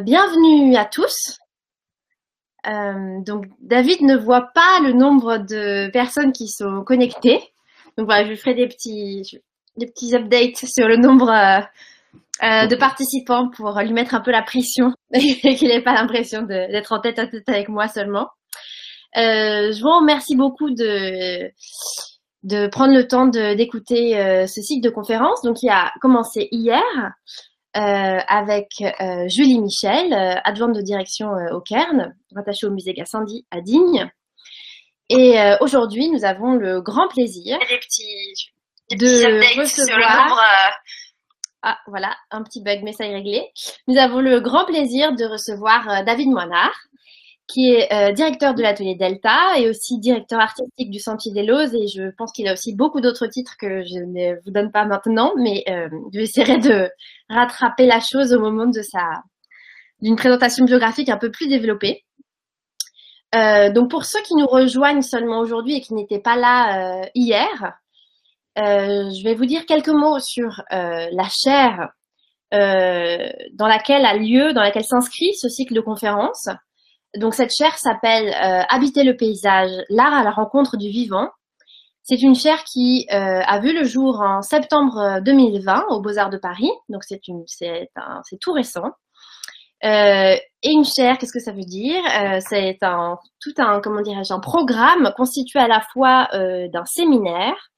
Euh, bienvenue à tous. Euh, donc David ne voit pas le nombre de personnes qui sont connectées. Donc voilà, je ferai des petits, des petits updates sur le nombre euh, de participants pour lui mettre un peu la pression et qu'il n'ait pas l'impression d'être en tête à tête avec moi seulement. je vous remercie beaucoup de, prendre le temps d'écouter ce cycle de conférence. Donc, il a commencé hier euh, avec euh, Julie Michel, euh, adjointe de direction au Cairn, rattachée au musée Gassendi à Digne. Et aujourd'hui, nous avons le grand plaisir de recevoir. Ah, voilà, un petit bug, mais ça est réglé. Nous avons le grand plaisir de recevoir David Moinard, qui est euh, directeur de l'atelier Delta et aussi directeur artistique du Sentier des Lozes. Et je pense qu'il a aussi beaucoup d'autres titres que je ne vous donne pas maintenant, mais euh, je essaierai de rattraper la chose au moment de sa d'une présentation biographique un peu plus développée. Euh, donc pour ceux qui nous rejoignent seulement aujourd'hui et qui n'étaient pas là hier, je vais vous dire quelques mots sur la chaire dans laquelle a lieu, dans laquelle s'inscrit ce cycle de conférences. Donc cette chaire s'appelle euh, Habiter le paysage, l'art à la rencontre du vivant. C'est une chaire qui euh, a vu le jour en septembre 2020 euh, au Beaux-Arts de Paris, donc c'est tout récent. et une chaire, qu'est-ce que ça veut dire? C'est tout un comment dirais-je un programme constitué à la fois d'un séminaire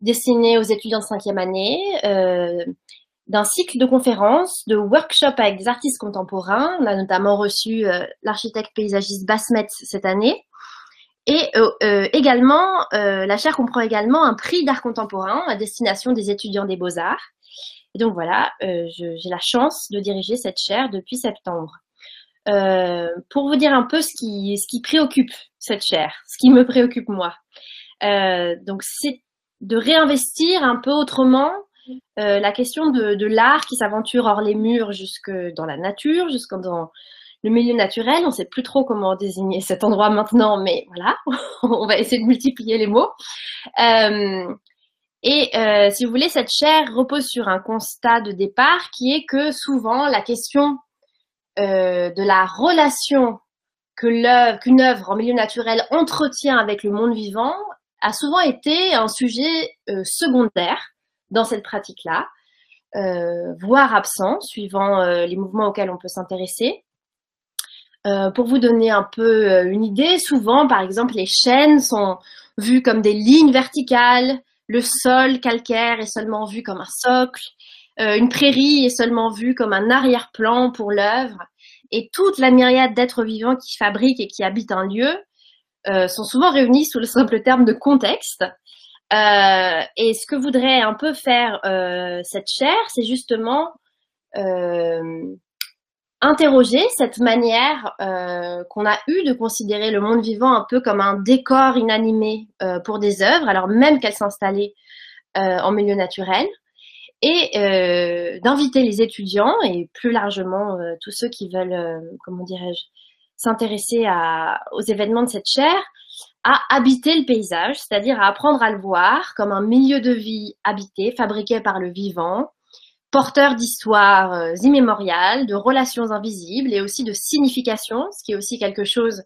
destiné aux étudiants de cinquième année, d'un cycle de conférences, de workshops avec des artistes contemporains. On a notamment reçu euh, l'architecte paysagiste Basmet cette année. Et euh, euh, également, la chaire comprend également un prix d'art contemporain à destination des étudiants des beaux-arts. Et donc voilà, j'ai la chance de diriger cette chaire depuis septembre. pour vous dire un peu ce qui, ce qui préoccupe cette chaire, ce qui me préoccupe moi. donc c'est de réinvestir un peu autrement euh, la question de, l'art qui s'aventure hors les murs jusque dans la nature, jusque dans le milieu naturel. On ne sait plus trop comment désigner cet endroit maintenant, mais voilà, on va essayer de multiplier les mots. Euh, et euh, si vous voulez, cette chaire repose sur un constat de départ qui est que souvent la question de la relation que qu'une œuvre en milieu naturel entretient avec le monde vivant a souvent été un sujet secondaire dans cette pratique-là, euh, voire absent, suivant euh, les mouvements auxquels on peut s'intéresser. Euh, pour vous donner un peu une idée, souvent, par exemple, les chaînes sont vues comme des lignes verticales, le sol calcaire est seulement vu comme un socle, une prairie est seulement vue comme un arrière-plan pour l'œuvre, et toute la myriade d'êtres vivants qui fabriquent et qui habitent un lieu sont souvent réunis sous le simple terme de contexte, et ce que voudrait un peu faire euh, cette chaire, c'est justement euh, interroger cette manière qu'on a eu de considérer le monde vivant un peu comme un décor inanimé pour des œuvres, alors même qu'elles s'installaient en milieu naturel, et d'inviter les étudiants et plus largement tous ceux qui veulent, comment dirais-je, s'intéresser aux événements de cette chaire à habiter le paysage, c'est-à-dire à apprendre à le voir comme un milieu de vie habité, fabriqué par le vivant, porteur d'histoires euh, immémoriales, de relations invisibles et aussi de signification, ce qui est aussi quelque chose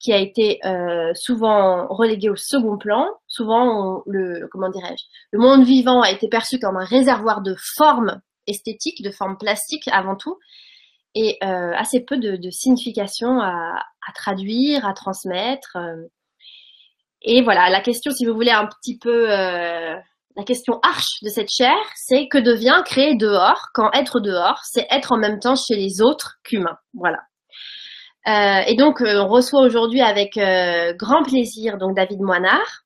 qui a été euh, souvent relégué au second plan. Souvent, le comment dirais-je, le monde vivant a été perçu comme un réservoir de formes esthétiques, de formes plastiques avant tout, et euh, assez peu de, signification à, traduire, à transmettre. Et voilà, la question, si vous voulez, un petit peu euh, la question arche de cette chaire, c'est que devient créer dehors quand être dehors, c'est être en même temps chez les autres qu'humains. Voilà. Euh, et donc, euh, on reçoit aujourd'hui avec grand plaisir donc David Moinard,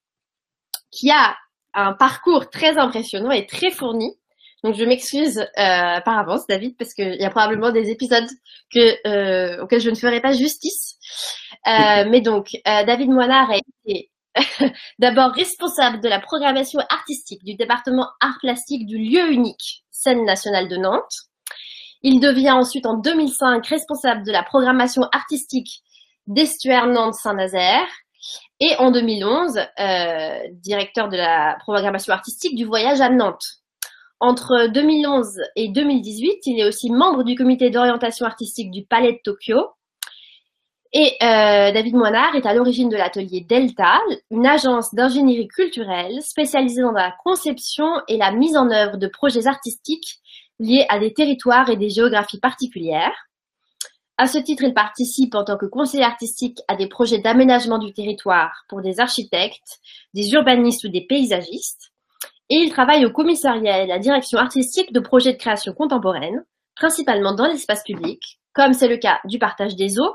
qui a un parcours très impressionnant et très fourni. Donc, je m'excuse par avance, David, parce qu'il y a probablement des épisodes que, auxquels je ne ferai pas justice. mais donc, David Moinard a été D'abord responsable de la programmation artistique du département art plastique du lieu unique Scène nationale de Nantes. Il devient ensuite en 2005 responsable de la programmation artistique d'Estuaire Nantes-Saint-Nazaire et en 2011 euh, directeur de la programmation artistique du voyage à Nantes. Entre 2011 et 2018, il est aussi membre du comité d'orientation artistique du Palais de Tokyo. Et euh, David Moinard est à l'origine de l'atelier Delta, une agence d'ingénierie culturelle spécialisée dans la conception et la mise en œuvre de projets artistiques liés à des territoires et des géographies particulières. À ce titre, il participe en tant que conseiller artistique à des projets d'aménagement du territoire pour des architectes, des urbanistes ou des paysagistes. Et il travaille au commissariat et la direction artistique de projets de création contemporaine, principalement dans l'espace public, comme c'est le cas du partage des eaux,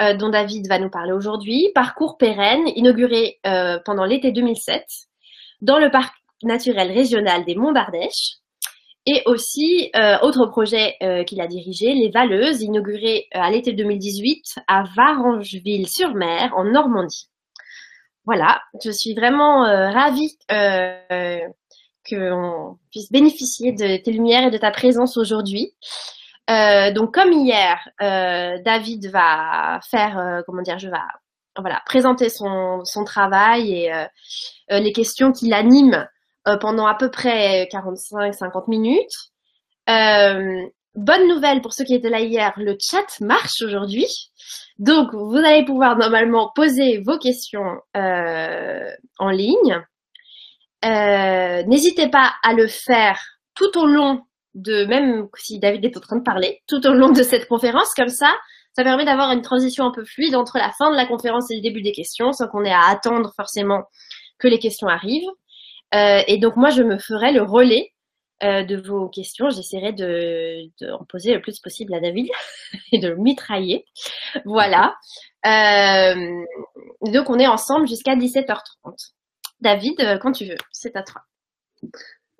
euh, dont David va nous parler aujourd'hui, parcours pérenne, inauguré euh, pendant l'été 2007, dans le parc naturel régional des Monts d'Ardèche, et aussi, euh, autre projet qu'il a dirigé, Les Valeuses, inauguré à l'été 2018 à Varangeville-sur-Mer, en Normandie. Voilà, je suis vraiment ravie qu'on puisse bénéficier de tes lumières et de ta présence aujourd'hui. Euh, donc comme hier, euh, David va faire, euh, comment dire, je vais voilà, présenter son, son travail et les questions qui l'animent pendant à peu près 45-50 minutes. bonne nouvelle pour ceux qui étaient là hier, le chat marche aujourd'hui. Donc vous allez pouvoir normalement poser vos questions en ligne. N'hésitez pas à le faire tout au long de même si David est en train de parler tout au long de cette conférence, comme ça, ça permet d'avoir une transition un peu fluide entre la fin de la conférence et le début des questions, sans qu'on ait à attendre forcément que les questions arrivent. Euh, et donc moi, je me ferai le relais euh, de vos questions. J'essaierai de, en poser le plus possible à David et de le mitrailler. Voilà. Euh, donc on est ensemble jusqu'à 17h30. David, quand tu veux, c'est à toi.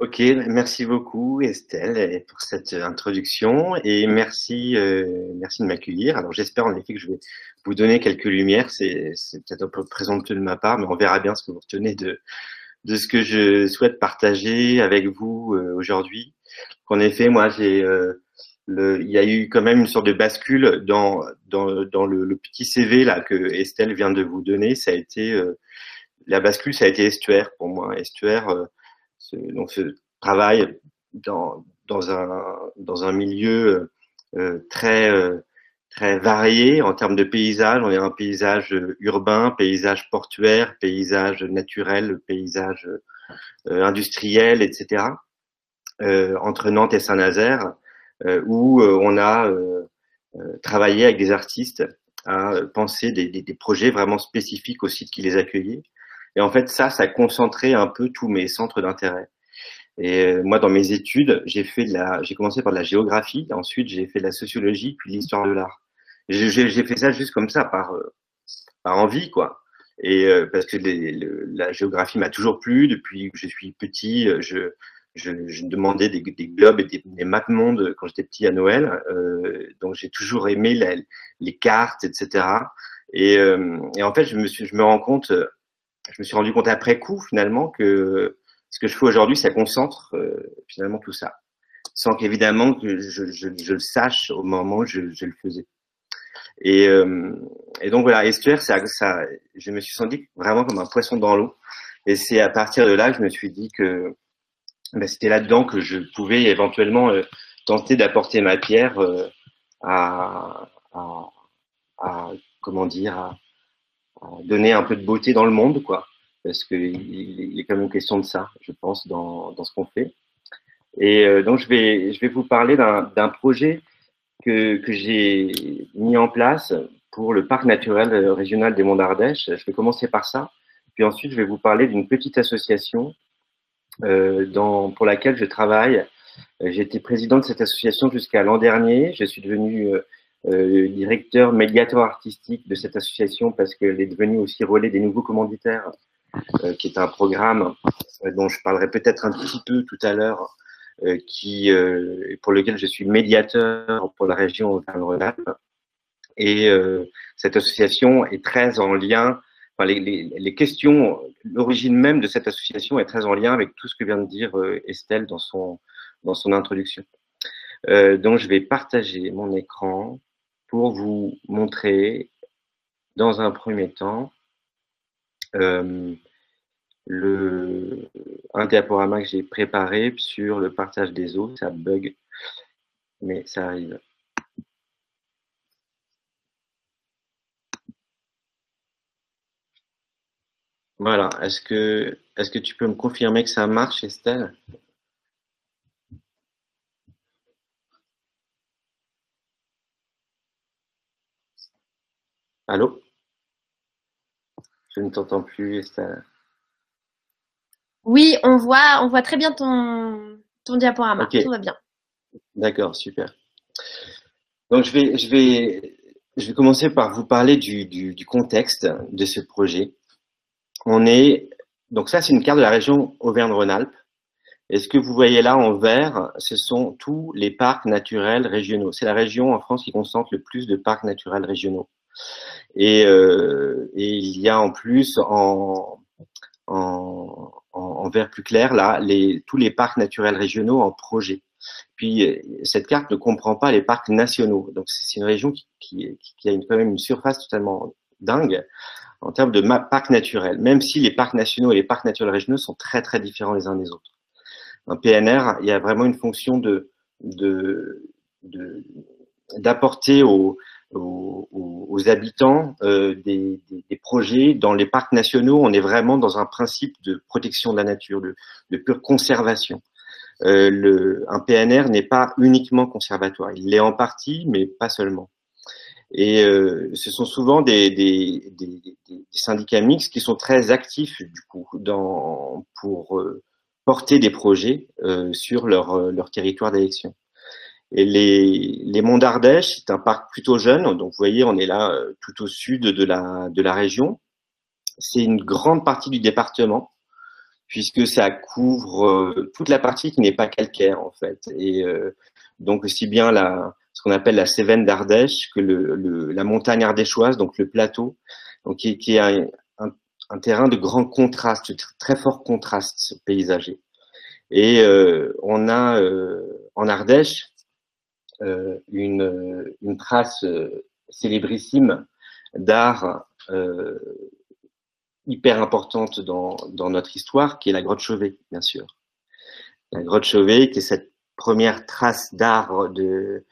Ok, merci beaucoup Estelle pour cette introduction et merci, euh, merci de m'accueillir. Alors j'espère en effet que je vais vous donner quelques lumières. C'est peut-être un peu présomptueux de ma part, mais on verra bien ce que vous retenez de, de ce que je souhaite partager avec vous euh, aujourd'hui. En effet, moi, j'ai, euh, le, il y a eu quand même une sorte de bascule dans, dans, dans le, le, petit CV là que Estelle vient de vous donner. Ça a été la bascule, ça a été Estuaire pour moi. Estuaire ce, donc ce travail dans, un, milieu euh, très, euh, très varié en termes de paysage. On est un paysage urbain, paysage portuaire, paysage naturel, paysage euh, industriel, etc. entre Nantes et Saint-Nazaire, où on a travaillé avec des artistes à penser des, projets vraiment spécifiques au site qui les accueillait. Et en fait, ça, ça a concentré un peu tous mes centres d'intérêt. Et euh, moi, dans mes études, j'ai fait de la, j'ai commencé par de la géographie, ensuite j'ai fait de la sociologie, puis l'histoire de l'art. J'ai fait ça juste comme ça, par, euh, par envie, quoi. Et euh, parce que les, la géographie m'a toujours plu depuis que je suis petit. Je, je, je demandais des, des, globes et des, des monde quand j'étais petit à Noël. Euh, donc j'ai toujours aimé la, les cartes, etc. Et, et, en fait, je me suis, je me rends compte je me suis rendu compte après coup finalement que ce que je fais aujourd'hui, ça concentre euh, finalement tout ça, sans qu'évidemment que je, le sache au moment où je, le faisais. Et, euh, donc voilà, estuaire, ça, ça, je me suis senti vraiment comme un poisson dans l'eau. Et c'est à partir de là que je me suis dit que ben, c'était là-dedans que je pouvais éventuellement euh, tenter d'apporter ma pierre à, à, à, comment dire, donner un peu de beauté dans le monde, quoi. Parce qu'il il est quand même question de ça, je pense, dans, dans ce qu'on fait. Et euh, donc, je vais, je vais vous parler d'un projet que, que j'ai mis en place pour le parc naturel régional des Monts d'Ardèche. Je vais commencer par ça. Puis ensuite, je vais vous parler d'une petite association euh, dans, pour laquelle je travaille. J'étais président de cette association jusqu'à l'an dernier. Je suis devenu euh, directeur médiateur artistique de cette association parce qu'elle est devenue aussi relais des nouveaux commanditaires, euh, qui est un programme euh, dont je parlerai peut-être un petit peu tout à l'heure, qui pour lequel je suis médiateur pour la région Auvergne-Rhône-Alpes. Et cette association est très en lien Enfin, les, questions, l'origine même de cette association est très en lien avec tout ce que vient de dire Estelle dans son, dans son introduction. Donc, je vais partager mon écran pour vous montrer dans un premier temps euh, le, un diaporama que j'ai préparé sur le partage des eaux. Ça bug, mais ça arrive. Voilà. Est-ce que, est-ce que tu peux me confirmer que ça marche, Estelle? Allô? Je ne t'entends plus, Estelle. Oui, on voit, on voit très bien ton, ton diaporama. Tout va bien. D'accord, super. Donc, je vais, je vais, je vais commencer par vous parler du, du, du contexte de ce projet. On est, donc ça, c'est une carte de la région Auvergne-Rhône-Alpes. Et ce que vous voyez là en vert, ce sont tous les parcs naturels régionaux. C'est la région en France qui concentre le plus de parcs naturels régionaux. Et, euh, et il y a en plus en, vert plus clair là tous les parcs naturels régionaux en projet. Puis cette carte ne comprend pas les parcs nationaux. Donc c'est une région qui, a quand même une surface totalement dingue en termes de parcs naturels, même si les parcs nationaux et les parcs naturels régionaux sont très très différents les uns des autres. Un PNR, il y a vraiment une fonction de d'apporter de, aux, aux, habitants euh, des, projets. Dans les parcs nationaux, on est vraiment dans un principe de protection de la nature, de, pure conservation. Euh, un PNR n'est pas uniquement conservatoire. Il l'est en partie, mais pas seulement. Et euh, ce sont souvent des, syndicats mixtes qui sont très actifs du coup dans, pour porter des projets sur leur territoire d'élection. Et les, Monts d'Ardèche, c'est un parc plutôt jeune, donc vous voyez, on est là euh, tout au sud de la, région. C'est une grande partie du département, puisque ça couvre euh, toute la partie qui n'est pas calcaire en fait. Et donc aussi bien la, ce qu'on appelle la Cévenne d'Ardèche, que la montagne ardéchoise, donc le plateau, donc qui, est un, un, terrain de grand contraste, de très fort contraste paysager. Et euh, on a euh, en Ardèche euh, une, une, trace euh, célébrissime d'art euh, hyper importante dans, notre histoire, qui est la grotte Chauvet, bien sûr. La grotte Chauvet, qui est cette première trace d'art de,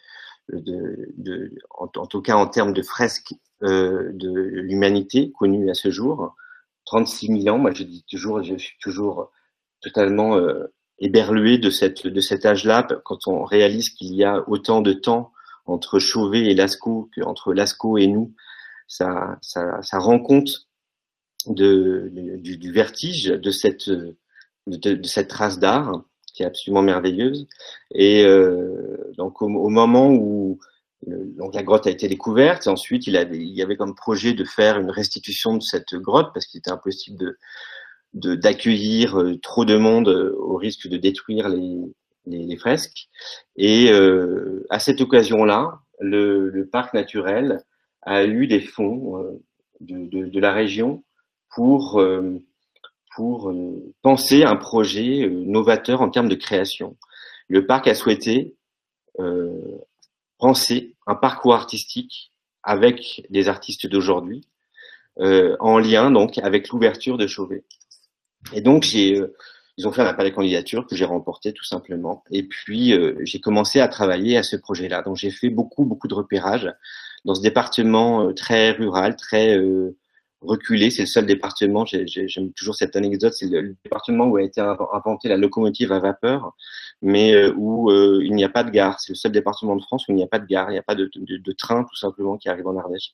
en, tout cas en termes de fresques euh, de l'humanité connue à ce jour. 36 000 ans, moi je dis toujours, je suis toujours totalement euh, éberlué de, cette, de cet âge-là quand on réalise qu'il y a autant de temps entre Chauvet et Lascaux qu'entre Lascaux et nous. Ça, ça, ça rend compte de, du, vertige de cette, de, cette trace d'art qui est absolument merveilleuse. Et euh, donc au, moment où le, donc la grotte a été découverte, ensuite il, avait, il y avait comme projet de faire une restitution de cette grotte parce qu'il était impossible de d'accueillir euh, trop de monde euh, au risque de détruire les, les, les fresques. Et euh, à cette occasion-là, le, le, parc naturel a eu des fonds euh, de, de, de, la région pour pour penser un projet novateur en termes de création. Le parc a souhaité penser un parcours artistique avec des artistes d'aujourd'hui, en lien donc avec l'ouverture de Chauvet. Et donc j'ai, euh, ils ont fait un appel à candidature que j'ai remporté tout simplement. Et puis euh, j'ai commencé à travailler à ce projet-là. Donc j'ai fait beaucoup beaucoup de repérages dans ce département très rural, très reculé. C'est le seul département, j'aime toujours cette anecdote, c'est le, département où a été inventée la locomotive à vapeur, mais euh, où euh, il n'y a pas de gare. C'est le seul département de France où il n'y a pas de gare, il n'y a pas de, train tout simplement qui arrive en Ardèche.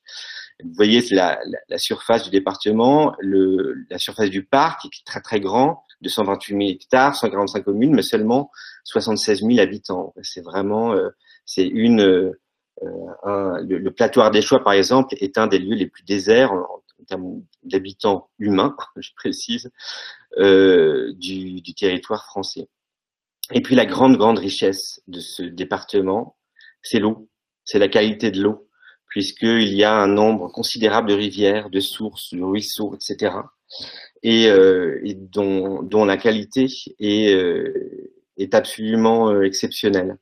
Vous voyez, c'est la, surface du département, la surface du parc qui est très très grand, de 128 000 hectares, 145 communes, mais seulement 76 000 habitants. C'est vraiment, euh, c'est une, un, le, le, plateau ardéchois par exemple est un des lieux les plus déserts d'habitants humains, je précise, euh, du, territoire français. Et puis la grande, grande richesse de ce département, c'est l'eau, c'est la qualité de l'eau, puisqu'il y a un nombre considérable de rivières, de sources, de ruisseaux, etc., et, euh, dont, la qualité est, euh, absolument exceptionnelle.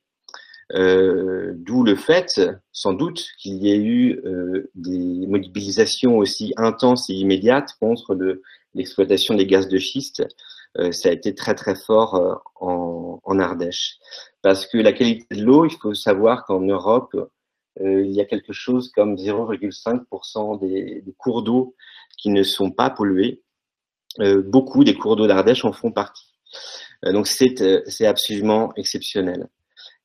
Euh, D'où le fait, sans doute, qu'il y ait eu euh, des mobilisations aussi intenses et immédiates contre le l'exploitation des gaz de schiste, ça a été très très fort en, Ardèche. Parce que la qualité de l'eau, il faut savoir qu'en Europe, il y a quelque chose comme 0,5% des, des, cours d'eau qui ne sont pas pollués. beaucoup des cours d'eau d'Ardèche en font partie. donc c'est absolument exceptionnel.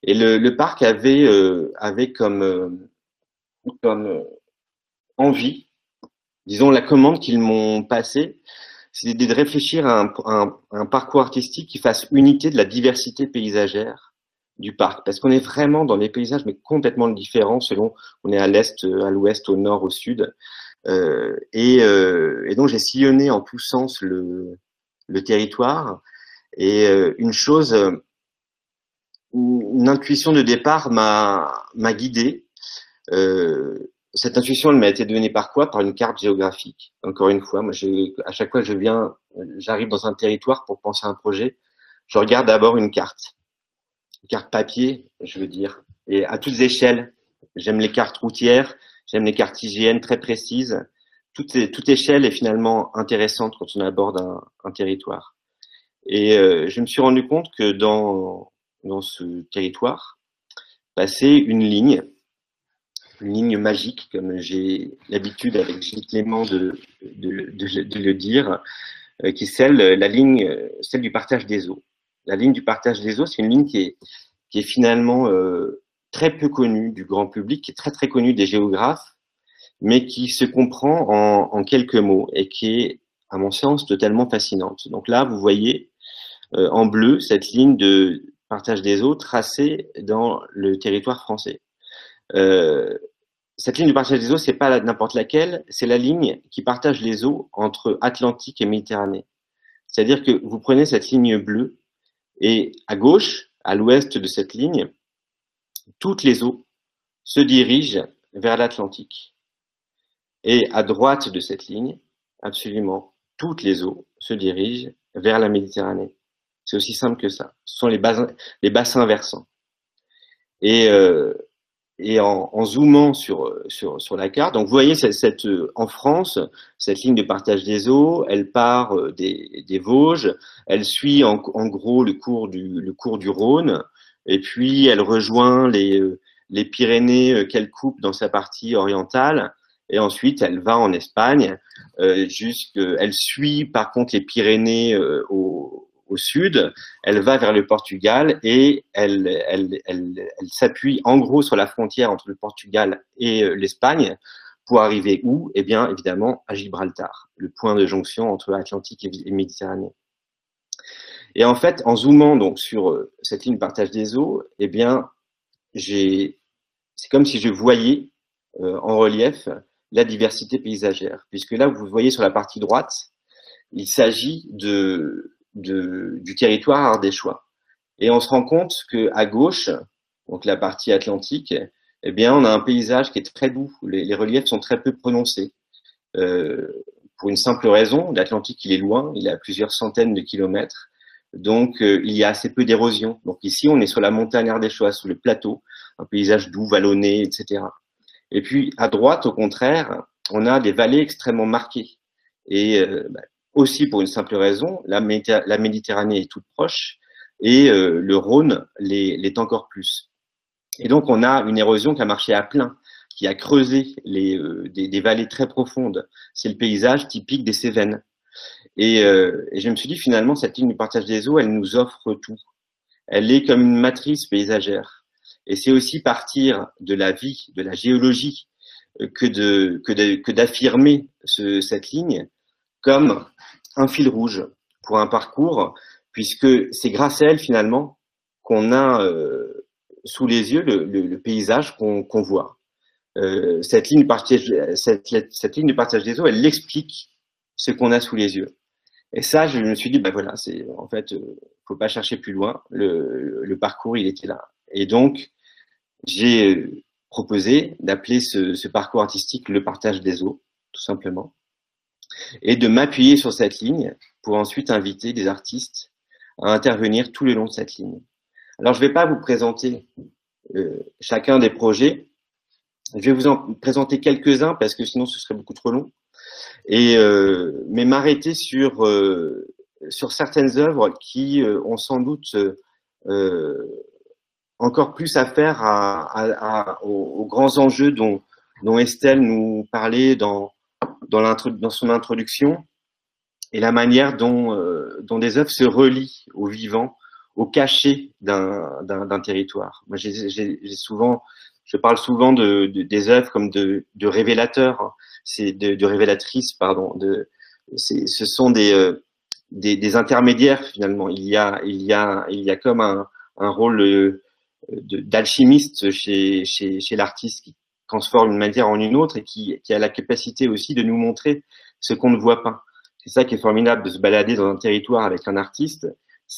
Et le, le parc avait, avait comme, comme envie, disons la commande qu'ils m'ont passée, c'est de réfléchir à un, parcours artistique qui fasse unité de la diversité paysagère du parc, parce qu'on est vraiment dans des paysages mais complètement différents selon on est à l'est, à l'ouest, au nord, au sud, euh, et, euh, et, donc j'ai sillonné en tous sens le, le territoire, et euh, une chose, une intuition de départ m'a guidé. Euh, cette intuition, elle m'a été donnée par quoi? Par une carte géographique. Encore une fois, moi, à chaque fois que je viens, j'arrive dans un territoire pour penser à un projet, je regarde d'abord une carte, une carte papier, je veux dire, et à toutes échelles. J'aime les cartes routières, j'aime les cartes hygiène très précises. Toute, toute, échelle est finalement intéressante quand on aborde un, un territoire. Et euh, je me suis rendu compte que dans, dans ce territoire, passer une ligne, une ligne magique, comme j'ai l'habitude avec Gilles Clément de, de, de, le dire, euh, qui est celle, la ligne, celle du partage des eaux. La ligne du partage des eaux, c'est une ligne qui est, qui est finalement euh, très peu connue du grand public, qui est très très connue des géographes, mais qui se comprend en, quelques mots et qui est, à mon sens, totalement fascinante. Donc là, vous voyez euh, en bleu cette ligne de partage des eaux tracée dans le territoire français. Euh, cette ligne de partage des eaux, c'est pas n'importe laquelle, c'est la ligne qui partage les eaux entre Atlantique et Méditerranée. C'est-à-dire que vous prenez cette ligne bleue et à gauche, à l'ouest de cette ligne, toutes les eaux se dirigent vers l'Atlantique. Et à droite de cette ligne, absolument toutes les eaux se dirigent vers la Méditerranée. C'est aussi simple que ça. Ce sont les bassins, versants. Et euh, en, zoomant sur, la carte, donc vous voyez cette, en France, cette ligne de partage des eaux, elle part euh, des, Vosges, elle suit en, gros le cours, du, Rhône, et puis elle rejoint les, euh, Pyrénées euh, qu'elle coupe dans sa partie orientale, et ensuite elle va en Espagne, euh, elle suit par contre les Pyrénées euh, au, au sud, elle va vers le Portugal et elle, elle, elle, elle s'appuie en gros sur la frontière entre le Portugal et euh, l'Espagne pour arriver où? Eh bien, évidemment, à Gibraltar, le point de jonction entre Atlantique et Méditerranée. Et en fait, en zoomant donc sur euh, cette ligne partage des eaux, eh bien, c'est comme si je voyais euh, en relief la diversité paysagère, puisque là, vous voyez sur la partie droite, il s'agit de du territoire ardéchois. Et on se rend compte que à gauche, donc la partie atlantique, eh bien, on a un paysage qui est très doux. Les, les reliefs sont très peu prononcés. Euh, pour une simple raison, l'Atlantique, il est loin, il est à plusieurs centaines de kilomètres. Donc, euh, il y a assez peu d'érosion. Donc ici, on est sur la montagne ardéchoise, sur le plateau, un paysage doux, vallonné, etc. Et puis, à droite, au contraire, on a des vallées extrêmement marquées. Et euh, bah, aussi pour une simple raison, la, Méditerranée est toute proche et euh, le Rhône l'est encore plus. Et donc on a une érosion qui a marché à plein, qui a creusé euh, des, vallées très profondes. C'est le paysage typique des Cévennes. Et, euh, et, je me suis dit finalement, cette ligne du partage des eaux, elle nous offre tout. Elle est comme une matrice paysagère. Et c'est aussi partir de la vie, de la géologie, que d'affirmer cette ligne comme un fil rouge pour un parcours, puisque c'est grâce à elle finalement qu'on a euh, sous les yeux le, paysage qu'on voit. Euh, cette, ligne partage, cette, cette, ligne de partage des eaux, elle explique ce qu'on a sous les yeux. Et ça, je me suis dit, ben voilà, c'est en fait, euh, faut pas chercher plus loin. Le, parcours, il était là. Et donc, j'ai proposé d'appeler ce parcours artistique le partage des eaux, tout simplement et de m'appuyer sur cette ligne pour ensuite inviter des artistes à intervenir tout le long de cette ligne. Alors, je ne vais pas vous présenter euh, chacun des projets. Je vais vous en présenter quelques-uns parce que sinon ce serait beaucoup trop long. Et, euh, mais m'arrêter sur, euh, sur certaines œuvres qui euh, ont sans doute encore plus à faire aux, grands enjeux dont, dont Estelle nous parlait dans, dans, son introduction et la manière dont, dont des œuvres se relient au vivant, au cachet d'un territoire. Moi, j'ai souvent, je parle souvent de, des œuvres comme de, révélateurs, hein. de, révélatrices, pardon. De, ce sont des, euh, des, des, intermédiaires finalement. Il y a, il y a, il y a comme un, rôle euh, d'alchimiste chez, l'artiste transforme une matière en une autre et qui, a la capacité aussi de nous montrer ce qu'on ne voit pas. C'est ça qui est formidable de se balader dans un territoire avec un artiste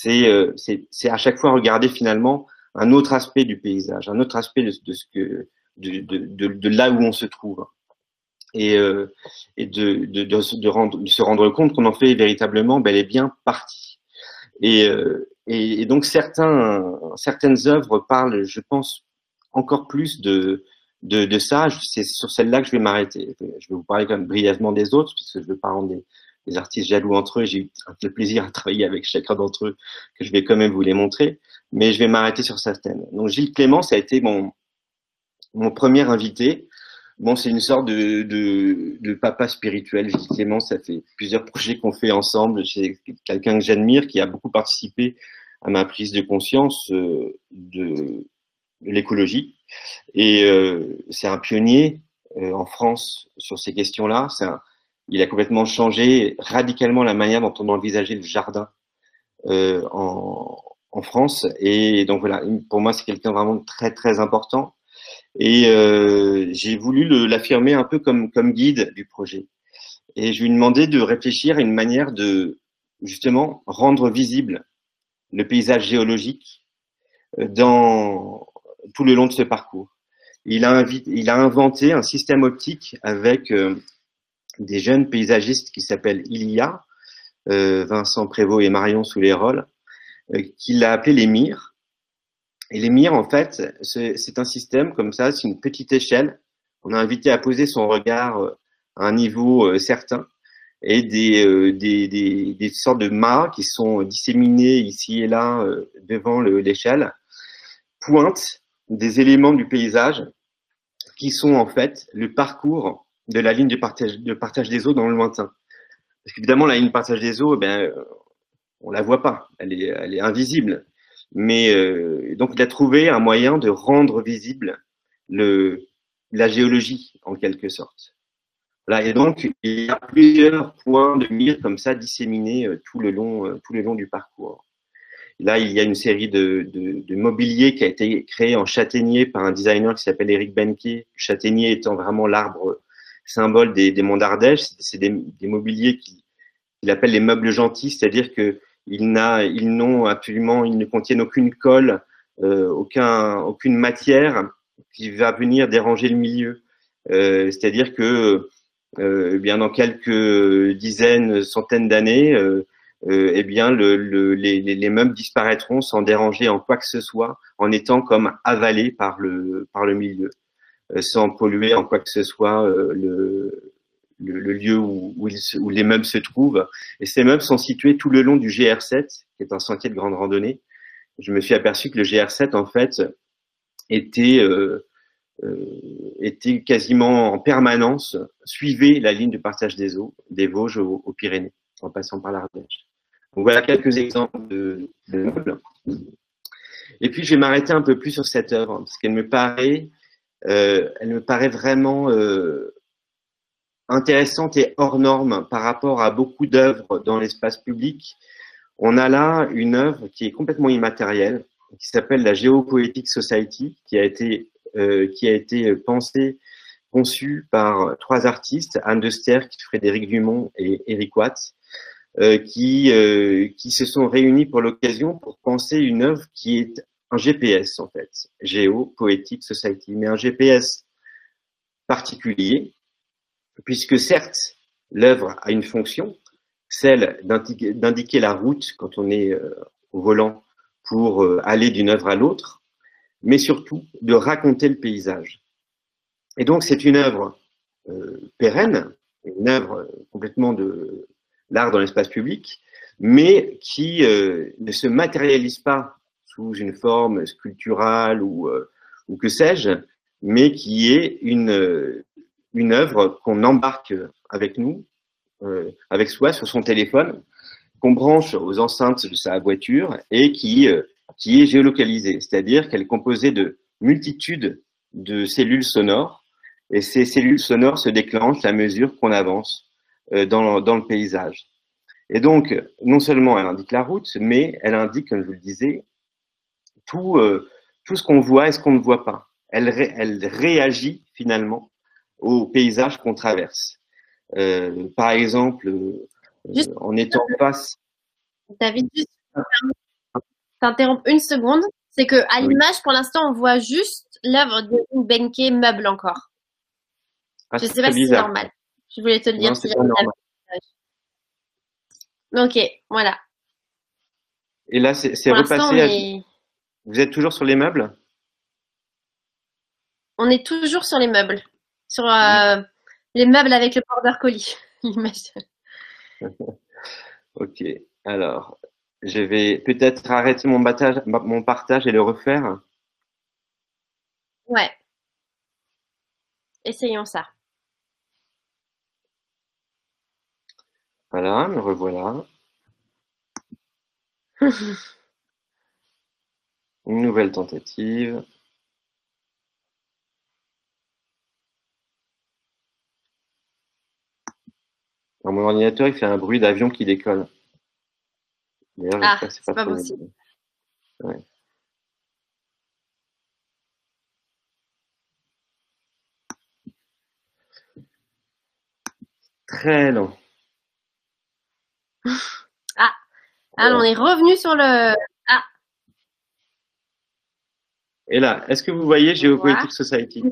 euh, c'est à chaque fois regarder finalement un autre aspect du paysage, un autre aspect de, ce que de, là où on se trouve, et, euh, de, se rendre compte qu'on en fait véritablement bel et bien partie. Et, euh, donc certaines œuvres parlent, je pense, encore plus de, de, de ça. C'est sur celle-là que je vais m'arrêter. Je vais vous parler quand même brièvement des autres, puisque je veux pas rendre des, artistes jaloux entre eux. J'ai eu un plaisir à travailler avec chacun d'entre eux, que je vais quand même vous les montrer. Mais je vais m'arrêter sur certaines. Donc Gilles Clément, ça a été mon, mon premier invité. Bon, c'est une sorte de, de, de, papa spirituel. Gilles Clément, ça fait plusieurs projets qu'on fait ensemble. C'est quelqu'un que j'admire, qui a beaucoup participé à ma prise de conscience euh, de, l'écologie. Et euh, c'est un pionnier euh, en France sur ces questions-là. Il a complètement changé radicalement la manière dont on envisageait le jardin euh, en, en, France. Et donc voilà, pour moi, c'est quelqu'un vraiment très très important. Et j'ai voulu l'affirmer un peu comme, comme guide du projet. Et je lui ai demandé de réfléchir à une manière de justement rendre visible le paysage géologique dans tout le long de ce parcours. Il a, inventé un système optique avec euh, des jeunes paysagistes qui s'appellent Ilia, euh, Vincent Prévost et Marion Souleyrol, euh, qu'il a appelé les mires. Et les mires, en fait, c'est un système comme ça, c'est une petite échelle. On a invité à poser son regard à un niveau certain et des, sortes de mâts qui sont disséminés ici et là devant l'échelle pointent des éléments du paysage qui sont en fait le parcours de la ligne de partage, de partage des eaux dans le lointain. Parce qu'évidemment, la ligne de partage des eaux, ben, euh, on la voit pas, elle est, elle est invisible. Mais euh, donc, il a trouvé un moyen de rendre visible le, la géologie, en quelque sorte. Et donc, il y a plusieurs points de mire comme ça disséminés euh, tout, le long, tout le long du parcours. Là, il y a une série de, de, de, mobilier qui a été créé en châtaignier par un designer qui s'appelle Eric Benke. Châtaignier étant vraiment l'arbre symbole des, monts d'Ardèche. C'est des, mobiliers qu'il appelle les meubles gentils, c'est-à-dire que ils n'ont absolument, ils ne contiennent aucune colle, euh, aucun, aucune matière qui va venir déranger le milieu. Euh, c'est-à-dire que euh, eh bien dans quelques dizaines, centaines d'années, euh, eh bien le, le, les, les, meubles disparaîtront sans déranger en quoi que ce soit, en étant comme avalés par le, par le milieu. Euh, sans polluer en quoi que ce soit euh, le, lieu où, les meubles se trouvent. Et ces meubles sont situés tout le long du GR7, qui est un sentier de grande randonnée. Je me suis aperçu que le GR7, en fait, était, était quasiment en permanence, suivait la ligne de partage des eaux des Vosges aux, aux Pyrénées, en passant par l'Ardèche. Voilà quelques exemples de, meubles. Et puis je vais m'arrêter un peu plus sur cette œuvre, parce qu'elle me paraît euh, vraiment euh, intéressante et hors norme par rapport à beaucoup d'œuvres dans l'espace public. On a là une œuvre qui est complètement immatérielle, qui s'appelle la Geopoetic Society, qui a été, euh, qui a été pensée, conçue par trois artistes, Anne de Sterck, Frédéric Dumont et Eric Watts, euh, qui, euh, qui se sont réunis pour l'occasion pour penser une œuvre qui est un GPS en fait, Géo Poetic Society, mais un GPS particulier, puisque certes, l'œuvre a une fonction, celle d'indiquer la route quand on est euh, au volant pour euh, aller d'une œuvre à l'autre, mais surtout de raconter le paysage. Et donc c'est une œuvre euh, pérenne, une œuvre complètement de l'art dans l'espace public, mais qui ne se matérialise pas sous une forme sculpturale ou, ou que sais-je, mais qui est une, une œuvre qu'on embarque avec nous, avec soi sur son téléphone, qu'on branche aux enceintes de sa voiture et qui, qui est géolocalisée, c'est-à-dire qu'elle est composée de multitudes de cellules sonores et ces cellules sonores se déclenchent à mesure qu'on avance. euh, dans, dans, le paysage. Et donc, non seulement elle indique la route, mais elle indique, comme je vous le disais, tout, euh, tout ce qu'on voit et ce qu'on ne voit pas. Elle, elle réagit finalement au paysage qu'on traverse. Euh, par exemple, euh, en étant face. David, juste t'interrompre une seconde. C'est que à l'image, pour l'instant, on voit juste l'œuvre de Benke meuble encore. Ah, je sais pas si c'est normal. Je voulais te le dire. Ok, voilà. Et là, c'est repassé. Vous êtes toujours sur les meubles? On est toujours sur les meubles. Sur euh, les meubles avec le border collie. ok. Alors, je vais peut-être arrêter mon, mon partage et le refaire. Ouais. Essayons ça. Voilà, me revoilà. Une nouvelle tentative. mon ordinateur, il fait un bruit d'avion qui décolle. Ah, c'est pas, possible. Très long. Ah, ah on est revenu sur le. Ah. Et là, est-ce que vous voyez Geopoetic Society?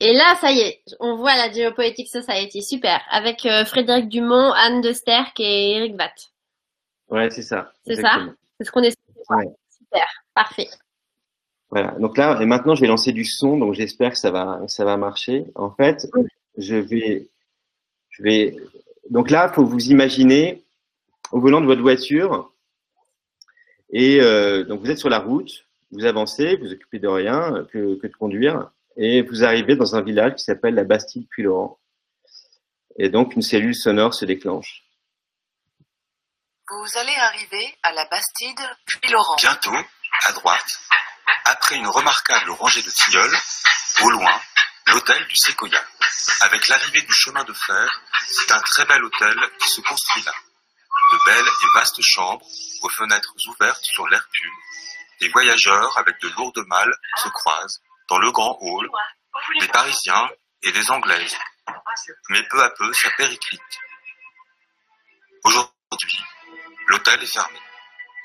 Et là, ça y est, on voit la Geopoetic Society, super, avec euh, Frédéric Dumont, Anne de Sterck et Eric Vatt. Ouais, c'est ça. C'est ça C'est ce qu'on essaie de Super, parfait. Voilà, donc là, et maintenant, je vais lancer du son, donc j'espère que ça va, ça va marcher. En fait, je vais, je vais, donc là, il faut vous imaginer au volant de votre voiture, et euh, donc vous êtes sur la route, vous avancez, vous, vous occupez de rien que, que de conduire, et vous arrivez dans un village qui s'appelle la Bastille puy laurent Et donc, une cellule sonore se déclenche. Vous allez arriver à la Bastide puy laurent Bientôt, à droite, après une remarquable rangée de tilleuls, au loin, l'hôtel du Séquoia. Avec l'arrivée du chemin de fer, c'est un très bel hôtel qui se construit là. De belles et vastes chambres, aux fenêtres ouvertes sur l'air pur. Des voyageurs avec de lourdes malles se croisent dans le grand hall, des Parisiens et des Anglaises. Mais peu à peu, ça périclite. Aujourd'hui, l'hôtel est fermé.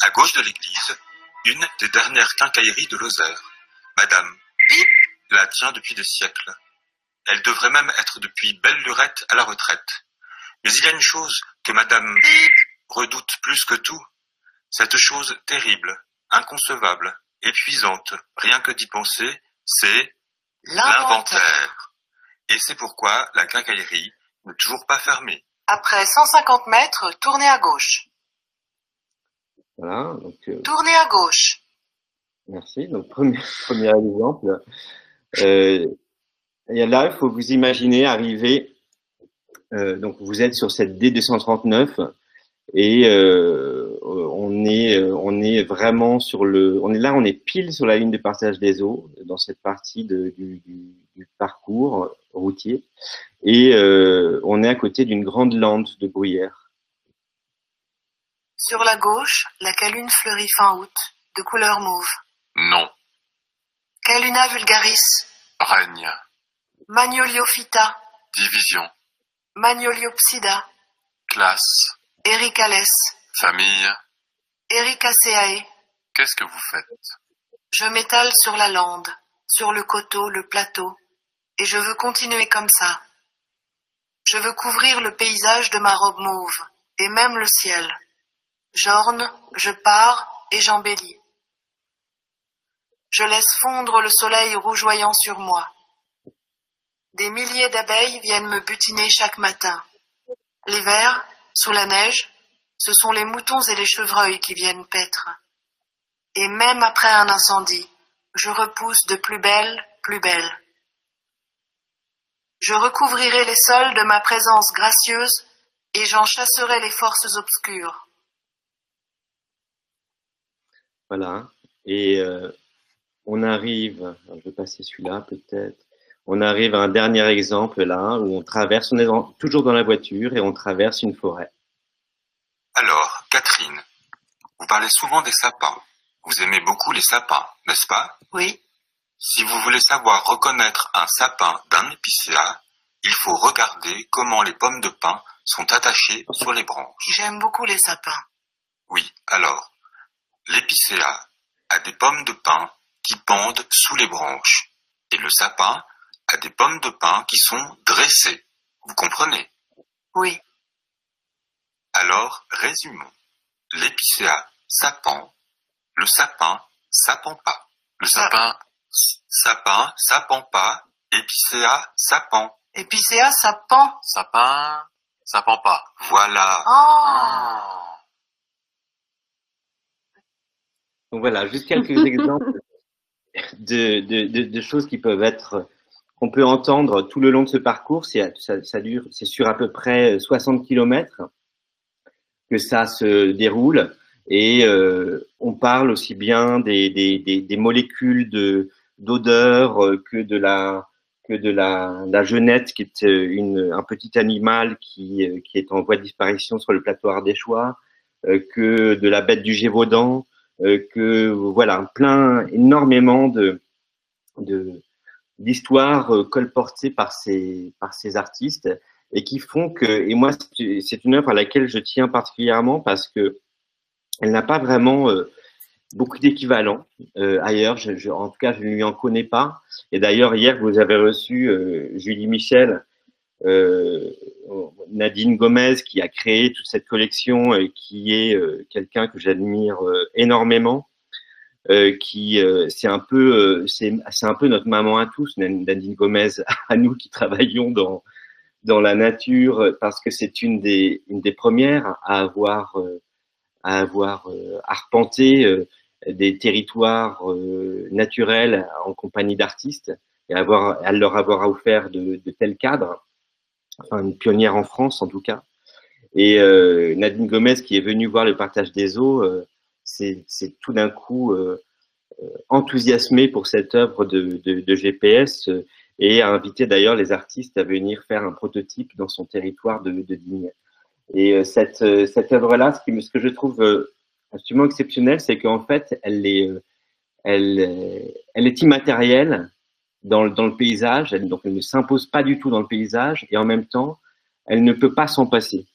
À gauche de l'église, une des dernières quincailleries de Lozère. Madame la tient depuis des siècles. Elle devrait même être depuis belle lurette à la retraite. Mais il y a une chose que Madame redoute plus que tout. Cette chose terrible, inconcevable, épuisante, rien que d'y penser, c'est l'inventaire. Et c'est pourquoi la quincaillerie n'est toujours pas fermée. Après 150 mètres, tournez à gauche. Voilà. Donc, euh, Tournez à gauche. Merci. Donc, premier, premier exemple. Euh, et là, il faut vous imaginer arriver. Euh, donc, vous êtes sur cette D239 et euh, on est on est vraiment sur le on est là on est pile sur la ligne de partage des eaux dans cette partie de, du, du, parcours routier et euh, on est à côté d'une grande lande de bruyère. Sur la gauche, la calune fleurit fin août, de couleur mauve. Non. Caluna vulgaris. Règne. Magnoliophyta. Division. Magnoliopsida. Classe. Ericales. Famille. Ericaceae. Qu'est-ce que vous faites? Je m'étale sur la lande, sur le coteau, le plateau, et je veux continuer comme ça. Je veux couvrir le paysage de ma robe mauve, et même le ciel. J'orne, je pars et j'embellis. Je laisse fondre le soleil rougeoyant sur moi. Des milliers d'abeilles viennent me butiner chaque matin. L'hiver, sous la neige, ce sont les moutons et les chevreuils qui viennent paître. Et même après un incendie, je repousse de plus belle, plus belle. Je recouvrirai les sols de ma présence gracieuse et j'en chasserai les forces obscures. Voilà. Et euh, on arrive, je vais passer celui-là peut-être. On arrive à un dernier exemple là où on traverse, on est toujours dans la voiture et on traverse une forêt. Alors, Catherine, vous parlez souvent des sapins. Vous aimez beaucoup les sapins, n'est-ce pas? Oui, Si vous voulez savoir reconnaître un sapin d'un épicéa, il faut regarder comment les pommes de pin sont attachées sur les branches. j'aime beaucoup les sapins. Oui, alors, l'épicéa a des pommes de pin qui pendent sous les branches, et le sapin a des pommes de pin qui sont dressées. Vous comprenez? Oui, Alors, résumons. L'épicéa, ça pend. Le sapin, ça pend pas. Le sapin, sapin, ça pend pas. Épicéa, ça pend. épicéa, ça pend. Sapin, ça pend pas. Voilà. Oh, Ah. Donc voilà, juste quelques exemples de, choses qui peuvent être, qu'on peut entendre tout le long de ce parcours. C'est, ça, dure, c'est sur à peu près 60 kilomètres que ça se déroule. Et euh, on parle aussi bien des, molécules de, d'odeur euh, que de la que de la, la genette, qui est euh, une, un petit animal qui, euh, qui est en voie de disparition sur le plateau ardéchois, euh, que de la bête du Gévaudan, euh, que voilà, plein, énormément de d'histoires euh, colportées par ces par ces artistes et qui font que et moi c'est une œuvre à laquelle je tiens particulièrement parce que elle n'a pas vraiment euh, beaucoup d'équivalents euh, ailleurs. En tout cas, je ne lui en connais pas. Et d'ailleurs, hier, vous avez reçu euh, Julie Michel, euh, Nadine Gomez, qui a créé toute cette collection et qui est euh, quelqu'un que j'admire euh, énormément. Euh, qui euh, c'est un peu euh, c'est un peu notre maman à tous Nadine Gomez à nous qui travaillons dans dans la nature euh, parce que c'est une des une des premières à avoir euh, à avoir euh, arpenté euh, des territoires euh, naturels en compagnie d'artistes et avoir, à leur avoir offert de tels cadres, une pionnière en France en tout cas. Et euh, Nadine Gomez qui est venue voir le partage des eaux, euh, c'est tout d'un coup euh, euh, enthousiasmée pour cette œuvre de, GPS euh, et a invité d'ailleurs les artistes à venir faire un prototype dans son territoire de, de Digne. Et cette, œuvre-là, ce, que je trouve absolument exceptionnel, c'est qu'en fait, elle est immatérielle dans, le- dans le paysage, elle, donc elle ne s'impose pas du tout dans le paysage, et en même temps, elle ne peut pas s'en passer.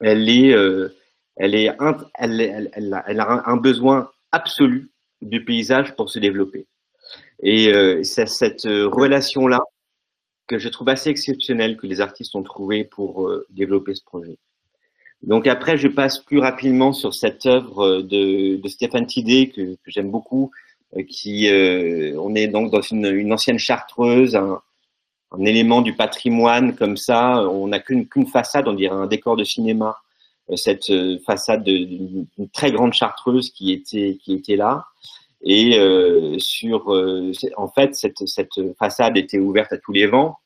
Elle est, euh, elle est, elle, a, un- besoin absolu du paysage pour se développer. Et euh, c'est cette euh, relation-là que je trouve assez exceptionnelle que les artistes ont trouvé pour développer ce projet. Donc après, je passe plus rapidement sur cette œuvre de, de Stéphane Tidé que, j'aime beaucoup, euh, on est donc dans une, ancienne chartreuse, un, élément du patrimoine comme ça. On n'a qu'une façade, on dirait un décor de cinéma. Euh, Cette euh, façade de- d'une très grande chartreuse qui était qui était là. Et sur, en fait, cette, cette façade était ouverte à tous les vents.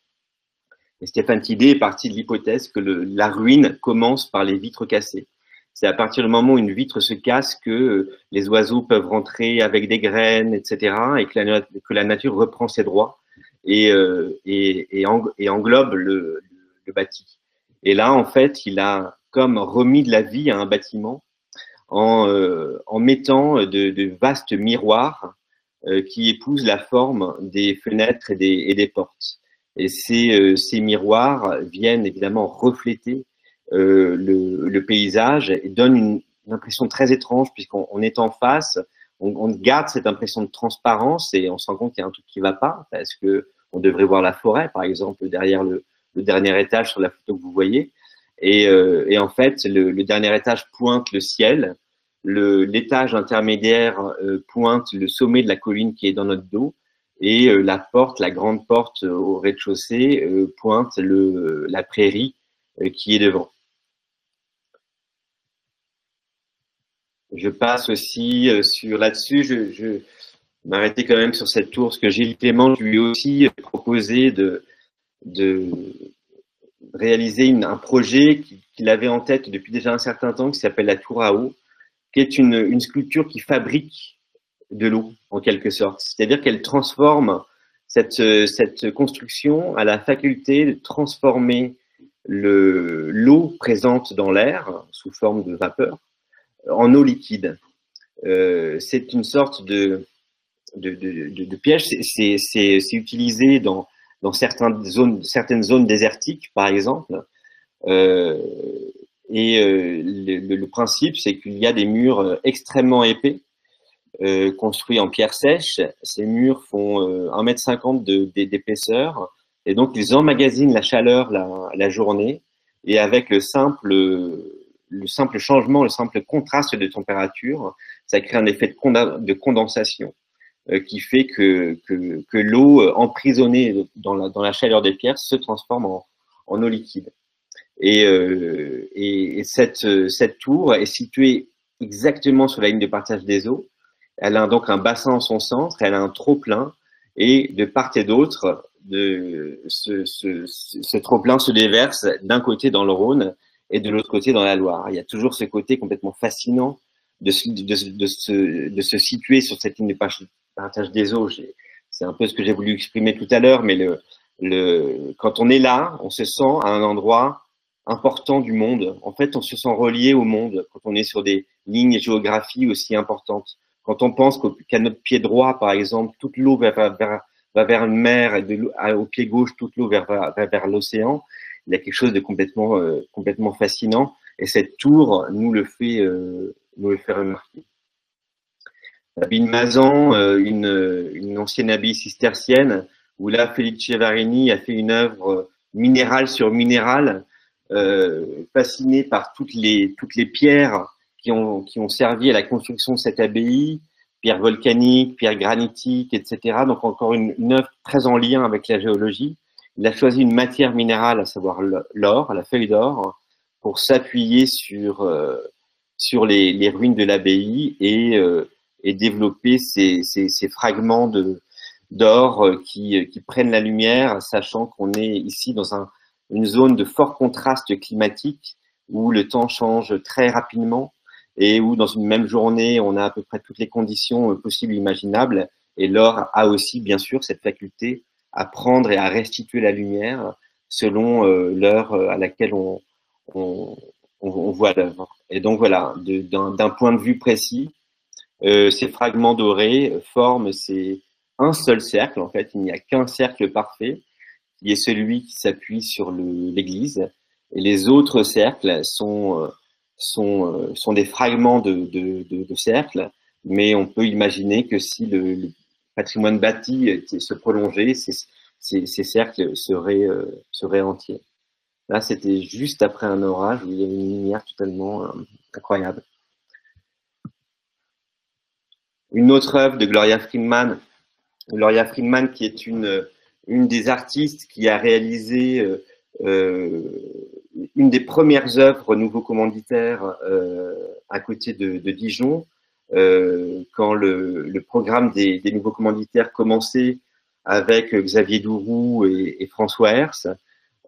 Et Stéphane Tidé est parti de l'hypothèse que la ruine commence par les vitres cassées. C'est à partir du moment où une vitre se casse que euh, les oiseaux peuvent rentrer avec des graines, etc., et que la, nature reprend ses droits et, euh, et, et, eng- et englobe le, le bâti. Et là, en fait, il a comme remis de la vie à un bâtiment en, euh, mettant de, vastes miroirs qui épousent la forme des fenêtres et des, portes. Et ces miroirs viennent évidemment refléter euh, le, le paysage et donnent une, une impression très étrange puisqu'on on est en face, on, on garde cette impression de transparence et on se rend compte qu'il y a un truc qui va pas parce que on devrait voir la forêt, par exemple, derrière le, le dernier étage sur la photo que vous voyez? Et, euh, et en fait, le, le dernier étage pointe le ciel, l'étage intermédiaire euh, pointe le sommet de la colline qui est dans notre dos, et la porte, la grande porte au rez-de-chaussée pointe le, la prairie qui est devant. Je passe aussi sur là-dessus, je, je m'arrêter quand même sur cette tour, parce que Gilles Clément lui aussi proposé de, réaliser un projet qu'il avait en tête depuis déjà un certain temps, qui s'appelle la tour à eau, qui est une, une sculpture qui fabrique de l'eau, en quelque sorte. C'est-à-dire qu'elle transforme cette, cette construction à la faculté de transformer l'eau présente dans l'air, sous forme de vapeur, en eau liquide. Euh, c'est une sorte de, de, piège. C'est utilisé dans, dans certaines, zones, certaines zones désertiques, par exemple. Euh, et euh, le, principe, c'est qu'il y a des murs extrêmement épais, construits en pierre sèche. Ces murs font 1,50 m d'épaisseur. Et donc, ils emmagasinent la chaleur la, la journée. Et avec le simple le simple changement, le simple contraste de température, ça crée un effet de, condensation euh, qui fait que, que, l'eau euh, emprisonnée dans la, dans la, chaleur des pierres se transforme en, en eau liquide. Et, euh, et, cette, cette tour est située exactement sur la ligne de partage des eaux. Elle a donc un bassin en son centre, elle a un trop-plein, et de part et d'autre, ce, ce, ce trop-plein se déverse d'un côté dans le Rhône et de l'autre côté dans la Loire. Il y a toujours ce côté complètement fascinant de, de, de, se, de se situer sur cette ligne de partage des eaux. C'est un peu ce que j'ai voulu exprimer tout à l'heure, mais le, le, quand on est là, on se sent à un endroit important du monde. En fait, on se sent relié au monde quand on est sur des lignes géographie aussi importantes. Quand on pense qu'à notre pied droit, par exemple, toute l'eau va, vers, va vers une mer et au pied gauche, toute l'eau va, va, vers l'océan, il y a quelque chose de complètement, euh, complètement fascinant. Et cette tour nous le fait, euh, nous remarquer. L'abbaye de Mazan, euh, une, ancienne abbaye cistercienne, où là, Felice Varini a fait une œuvre minérale sur minérale, fasciné par toutes les, pierres qui ont, servi à la construction de cette abbaye, pierres volcaniques, pierres granitiques, etc. Donc encore une œuvre très en lien avec la géologie. Il a choisi une matière minérale, à savoir l'or, la feuille d'or, pour s'appuyer sur, euh, les, ruines de l'abbaye et, euh, développer ces, fragments d'or euh, qui, prennent la lumière, sachant qu'on est ici dans un, une zone de fort contraste climatique où le temps change très rapidement et où dans une même journée, on a à peu près toutes les conditions possibles et imaginables. Et l'or a aussi, bien sûr, cette faculté à prendre et à restituer la lumière selon euh, l'heure euh, à laquelle on, voit l'œuvre. Et donc voilà, d'un point de vue précis, euh, ces fragments dorés forment un seul cercle, en fait, il n'y a qu'un cercle parfait, qui est celui qui s'appuie sur l'église, et les autres cercles sont, des fragments de, cercles, mais on peut imaginer que si le patrimoine bâti se prolongeait, ces, cercles seraient, euh, seraient entiers. Là, c'était juste après un orage où il y avait une lumière totalement euh, incroyable. Une autre œuvre de Gloria Friedman, Gloria Friedman qui est une, des artistes qui a réalisé euh, une des premières œuvres nouveaux commanditaires euh, à côté de Dijon, euh, quand le, programme des, nouveaux commanditaires commençait avec Xavier Dourou et, François Hers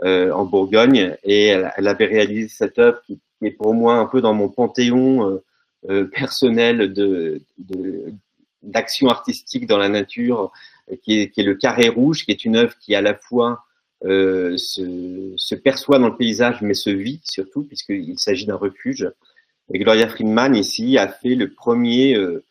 euh, en Bourgogne, et elle, avait réalisé cette œuvre qui est pour moi un peu dans mon panthéon euh, personnel d'action artistique dans la nature, qui est, le Carré Rouge, qui est une œuvre qui à la fois se, perçoit dans le paysage, mais se vit surtout, puisqu'il s'agit d'un refuge. Gloria Friedman, ici, a fait le premier euh,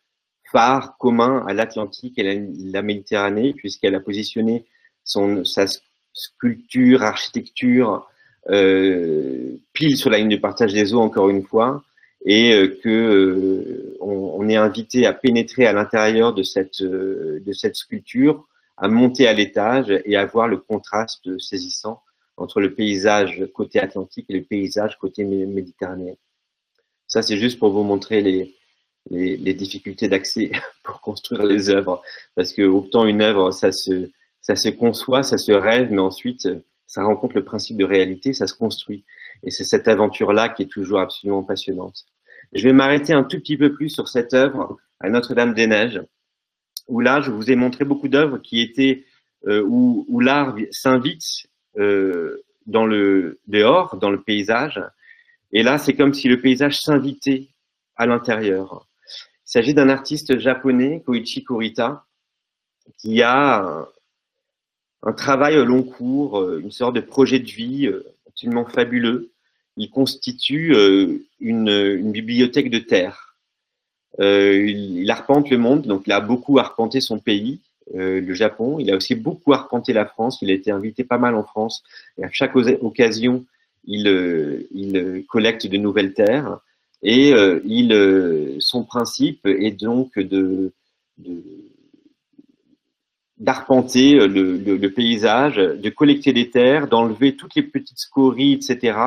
phare commun à l'Atlantique et la, Méditerranée, puisqu'elle a positionné sa sculpture, architecture, euh, pile sur la ligne de partage des eaux, encore une fois, et euh, que euh, on, est invité à pénétrer à l'intérieur de cette, de cette sculpture, à monter à l'étage et à voir le contraste saisissant entre le paysage côté atlantique et le paysage côté méditerranéen. Ça, c'est juste pour vous montrer les, les, les difficultés d'accès pour construire les œuvres. Parce que autant une œuvre, ça se, ça se conçoit, ça se rêve, mais ensuite, ça rencontre le principe de réalité, ça se construit. Et c'est cette aventure-là qui est toujours absolument passionnante. Je vais m'arrêter un tout petit peu plus sur cette œuvre à Notre-Dame-des-Neiges, où là, je vous ai montré beaucoup d'œuvres qui étaient, euh, où, où l'art s'invite euh, dans le dehors, dans le paysage. Et là, c'est comme si le paysage s'invitait à l'intérieur. Il s'agit d'un artiste japonais, Koichi Kurita, qui a un, travail long cours, euh, une sorte de projet de vie euh, absolument fabuleux. Il constitue euh, une, bibliothèque de terre. Il, il arpente le monde, donc il a beaucoup arpenté son pays, le Japon. Il a aussi beaucoup arpenté la France. Il a été invité pas mal en France. Et à chaque occasion, il, euh, il collecte de nouvelles terres. Et euh, euh, son principe est donc d'arpenter le, paysage, de collecter des terres, d'enlever toutes les petites scories, etc.,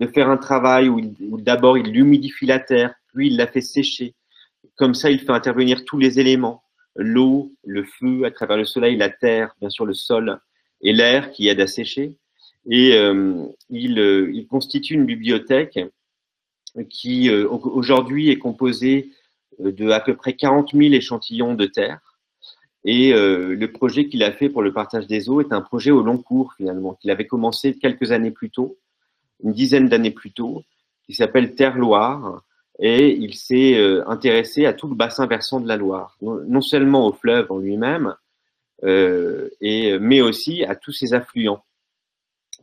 de faire un travail où, où d'abord il humidifie la terre, puis il la fait sécher. Comme ça, il fait intervenir tous les éléments, l'eau, le feu, à travers le soleil, la terre, bien sûr le sol, et l'air qui aide à sécher. Et euh, il, euh, il constitue une bibliothèque qui euh, au- aujourd'hui est composée de à peu près 40 000 échantillons de terre. Et le projet qu'il a fait pour le partage des eaux est un projet au long cours finalement, qu'il avait commencé quelques années plus tôt, une dizaine d'années plus tôt, qui s'appelle Terre-Loire. Et il s'est intéressé à tout le bassin versant de la Loire, non, seulement au fleuve en lui-même, mais aussi à tous ses affluents,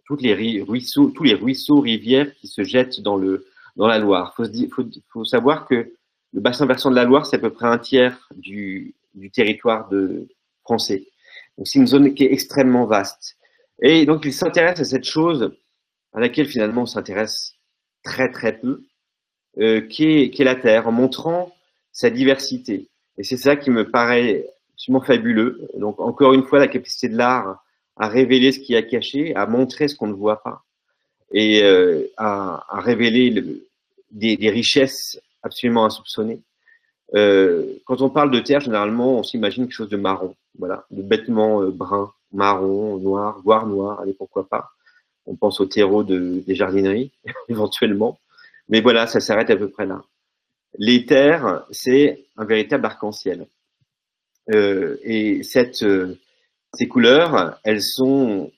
toutes les ruisseaux, tous les ruisseaux, rivières qui se jettent dans, le, dans la Loire. Il faut savoir que le bassin versant de la Loire, c'est à peu près un tiers du, du territoire de, français. Donc c'est une zone qui est extrêmement vaste. Et donc il s'intéresse à cette chose à laquelle finalement on s'intéresse très très peu, euh, qui, est, qui est la Terre, en montrant sa diversité. Et c'est ça qui me paraît absolument fabuleux. Donc encore une fois, la capacité de l'art à révéler ce qui est caché, à montrer ce qu'on ne voit pas, et euh, à, révéler le- des, richesses absolument insoupçonnées. Euh, quand on parle de terre, généralement, on s'imagine quelque chose de marron, voilà, de bêtement euh, brun, marron, noir, voire noir, allez, pourquoi pas. On pense au terreau de, des jardineries, éventuellement. Mais voilà, ça s'arrête à peu près là. Les terres, c'est un véritable arc-en-ciel. Et cette, ces couleurs, elles sont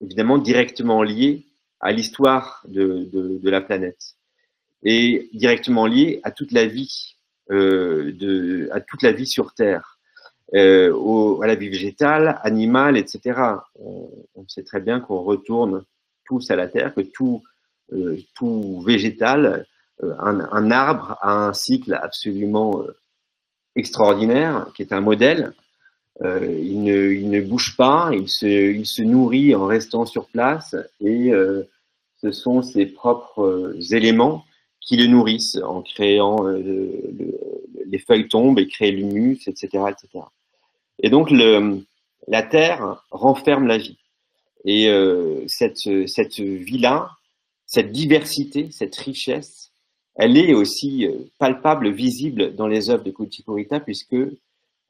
évidemment directement liées à l'histoire de, la planète et directement liées à toute la vie, euh, de, à toute la vie sur Terre, euh, à la vie végétale, animale, etc. On, sait très bien qu'on retourne tous à la Terre, que tout, euh, tout végétal, un, arbre a un cycle absolument extraordinaire, qui est un modèle. Euh, il, ne, il bouge pas, il se, il nourrit en restant sur place et euh, ce sont ses propres euh, éléments qui le nourrissent en créant euh, le- le- les feuilles tombent et créent l'humus, etc., etc. Et donc la terre renferme la vie. Et cette, vie-là, cette diversité, cette richesse, elle est aussi palpable, visible dans les œuvres de Koichi Kurita, puisque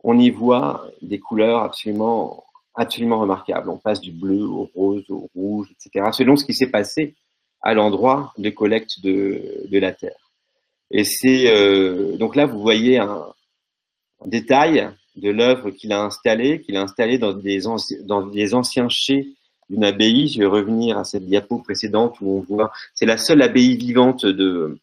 on y voit des couleurs absolument, absolument remarquables. On passe du bleu au rose, au rouge, etc., selon ce qui s'est passé à l'endroit de collecte de, la terre. Et c'est euh, donc là, vous voyez un, détail de l'œuvre qu'il a installée, qu'il a installée dans des, dans des anciens chais d'une abbaye. Je vais revenir à cette diapo précédente où on voit, c'est la seule abbaye vivante de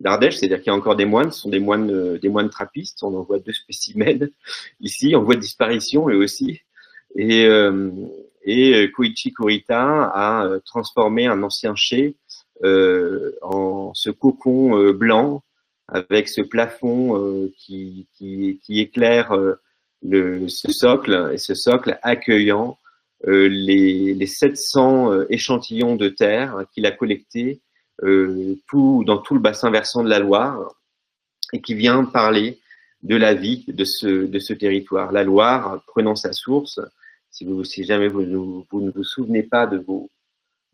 d'Ardèche, c'est-à-dire qu'il y a encore des moines, ce sont des moines, euh, trappistes. On en voit deux spécimens ici, on voit disparition eux aussi. Et, euh, euh, Koichi Kurita a transformé un ancien chai en ce cocon blanc avec ce plafond qui, éclaire le, ce socle et ce socle accueillant les, les 700 euh, échantillons de terre qu'il a collectés tout, dans tout le bassin versant de la Loire et qui vient parler de la vie de ce, de ce territoire. La Loire prenant sa source, si, vous, si jamais vous, ne- vous ne vous souvenez pas de vos,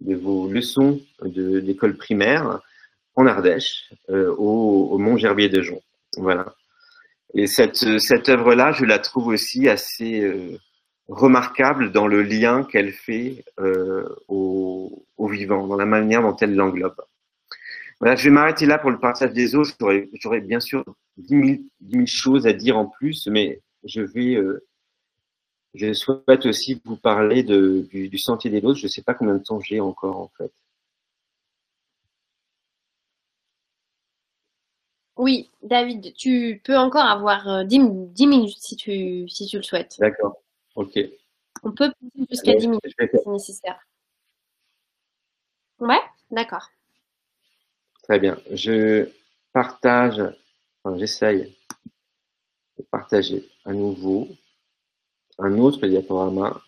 de vos leçons d'école primaire, en Ardèche, euh, au, au Mont Gerbier de Jonc. Voilà. Et cette, cette œuvre-là, je la trouve aussi assez euh, remarquable dans le lien qu'elle fait euh, au, au, vivant, dans la manière dont elle l'englobe. Voilà, je vais m'arrêter là pour le partage des eaux. J'aurais bien sûr 10 000, choses à dire en plus, mais je vais. Euh, je souhaite aussi vous parler de, du, du, Sentier des Loses. Je ne sais pas combien de temps j'ai encore en fait. Oui, David, tu peux encore avoir 10, euh, 10 minutes si tu, si tu le souhaites. D'accord, ok. On peut jusqu'à 10 minutes si nécessaire. Ouais, d'accord. Très bien. Je partage, enfin, j'essaye de partager à nouveau un autre diaporama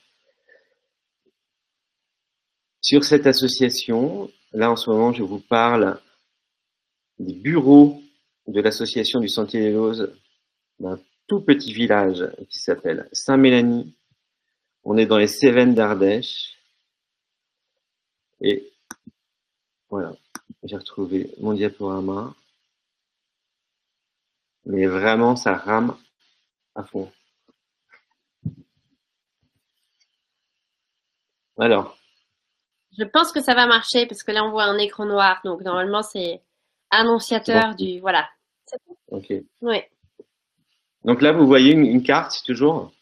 sur cette association. Là, en ce moment, je vous parle des bureaux de l'association du Sentier des Lozes d'un tout petit village qui s'appelle Saint-Mélanie. On est dans les Cévennes d'Ardèche. Et voilà, j'ai retrouvé mon diaporama. Mais vraiment, ça rame à fond. Alors. Je pense que ça va marcher parce que là, on voit un écran noir. Donc, normalement, c'est annonciateur du. Voilà. Ok. Oui. Donc là, vous voyez une, une, carte toujours?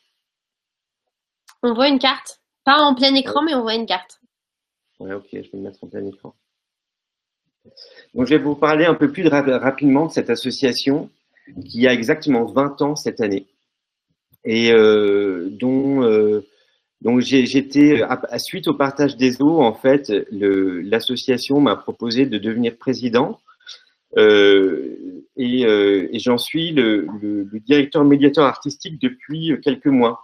On voit une carte. Pas en plein écran, mais on voit une carte. Ouais, ok, je vais me mettre en plein écran. Donc, je vais vous parler un peu plus rapidement de cette association qui a exactement 20 ans cette année et euh, dont euh, donc j'étais suite au partage des eaux en fait l'association m'a proposé de devenir président euh, et, euh, et j'en suis le, le, le, directeur médiateur artistique depuis quelques mois.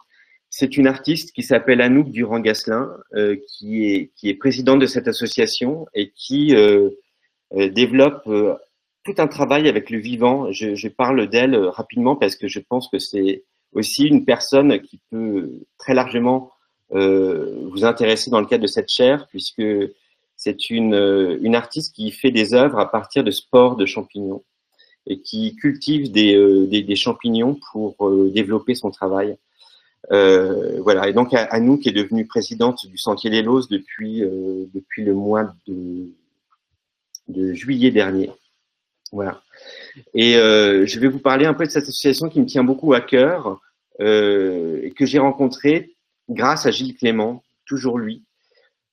C'est une artiste qui s'appelle Anouk Durand-Gasselin, euh, qui, est, qui présidente de cette association et qui euh, euh développe tout un travail avec le vivant. Je, parle d'elle rapidement parce que je pense que c'est aussi une personne qui peut très largement vous intéresser dans le cadre de cette chaire, puisque c'est une, artiste qui fait des œuvres à partir de spores de champignons et qui cultive des, champignons pour développer son travail. Euh, voilà. Et donc, Anouk est devenue présidente du Sentier des Loses depuis, euh, depuis le mois de, juillet dernier. Voilà. Et euh, je vais vous parler un peu de cette association qui me tient beaucoup à cœur et que j'ai rencontrée grâce à Gilles Clément, toujours lui,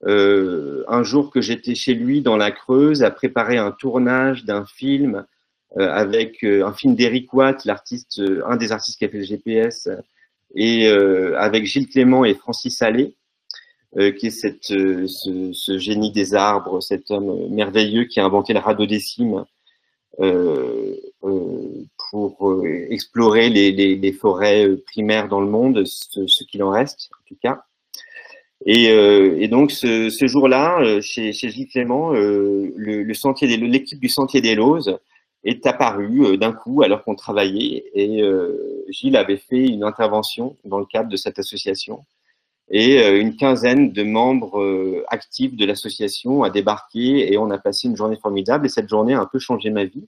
un jour que j'étais chez lui dans la Creuse à préparer un tournage d'un film avec un film d'Eric Watt, l'artiste, un des artistes qui a fait le GPS, et euh, avec Gilles Clément et Francis Allais, qui est cette, ce, génie des arbres, cet homme merveilleux qui a inventé le radeau des cimes pour explorer les, forêts primaires dans le monde, ce, ce qu'il en reste en tout cas. Et, euh, donc ce, jour-là, euh, chez, Gilles Clément, euh, l'équipe du Sentier des Lozes est apparue euh, d'un coup alors qu'on travaillait. Et euh, Gilles avait fait une intervention dans le cadre de cette association. Et une quinzaine de membres actifs de l'association a débarqué et on a passé une journée formidable. Et cette journée a un peu changé ma vie,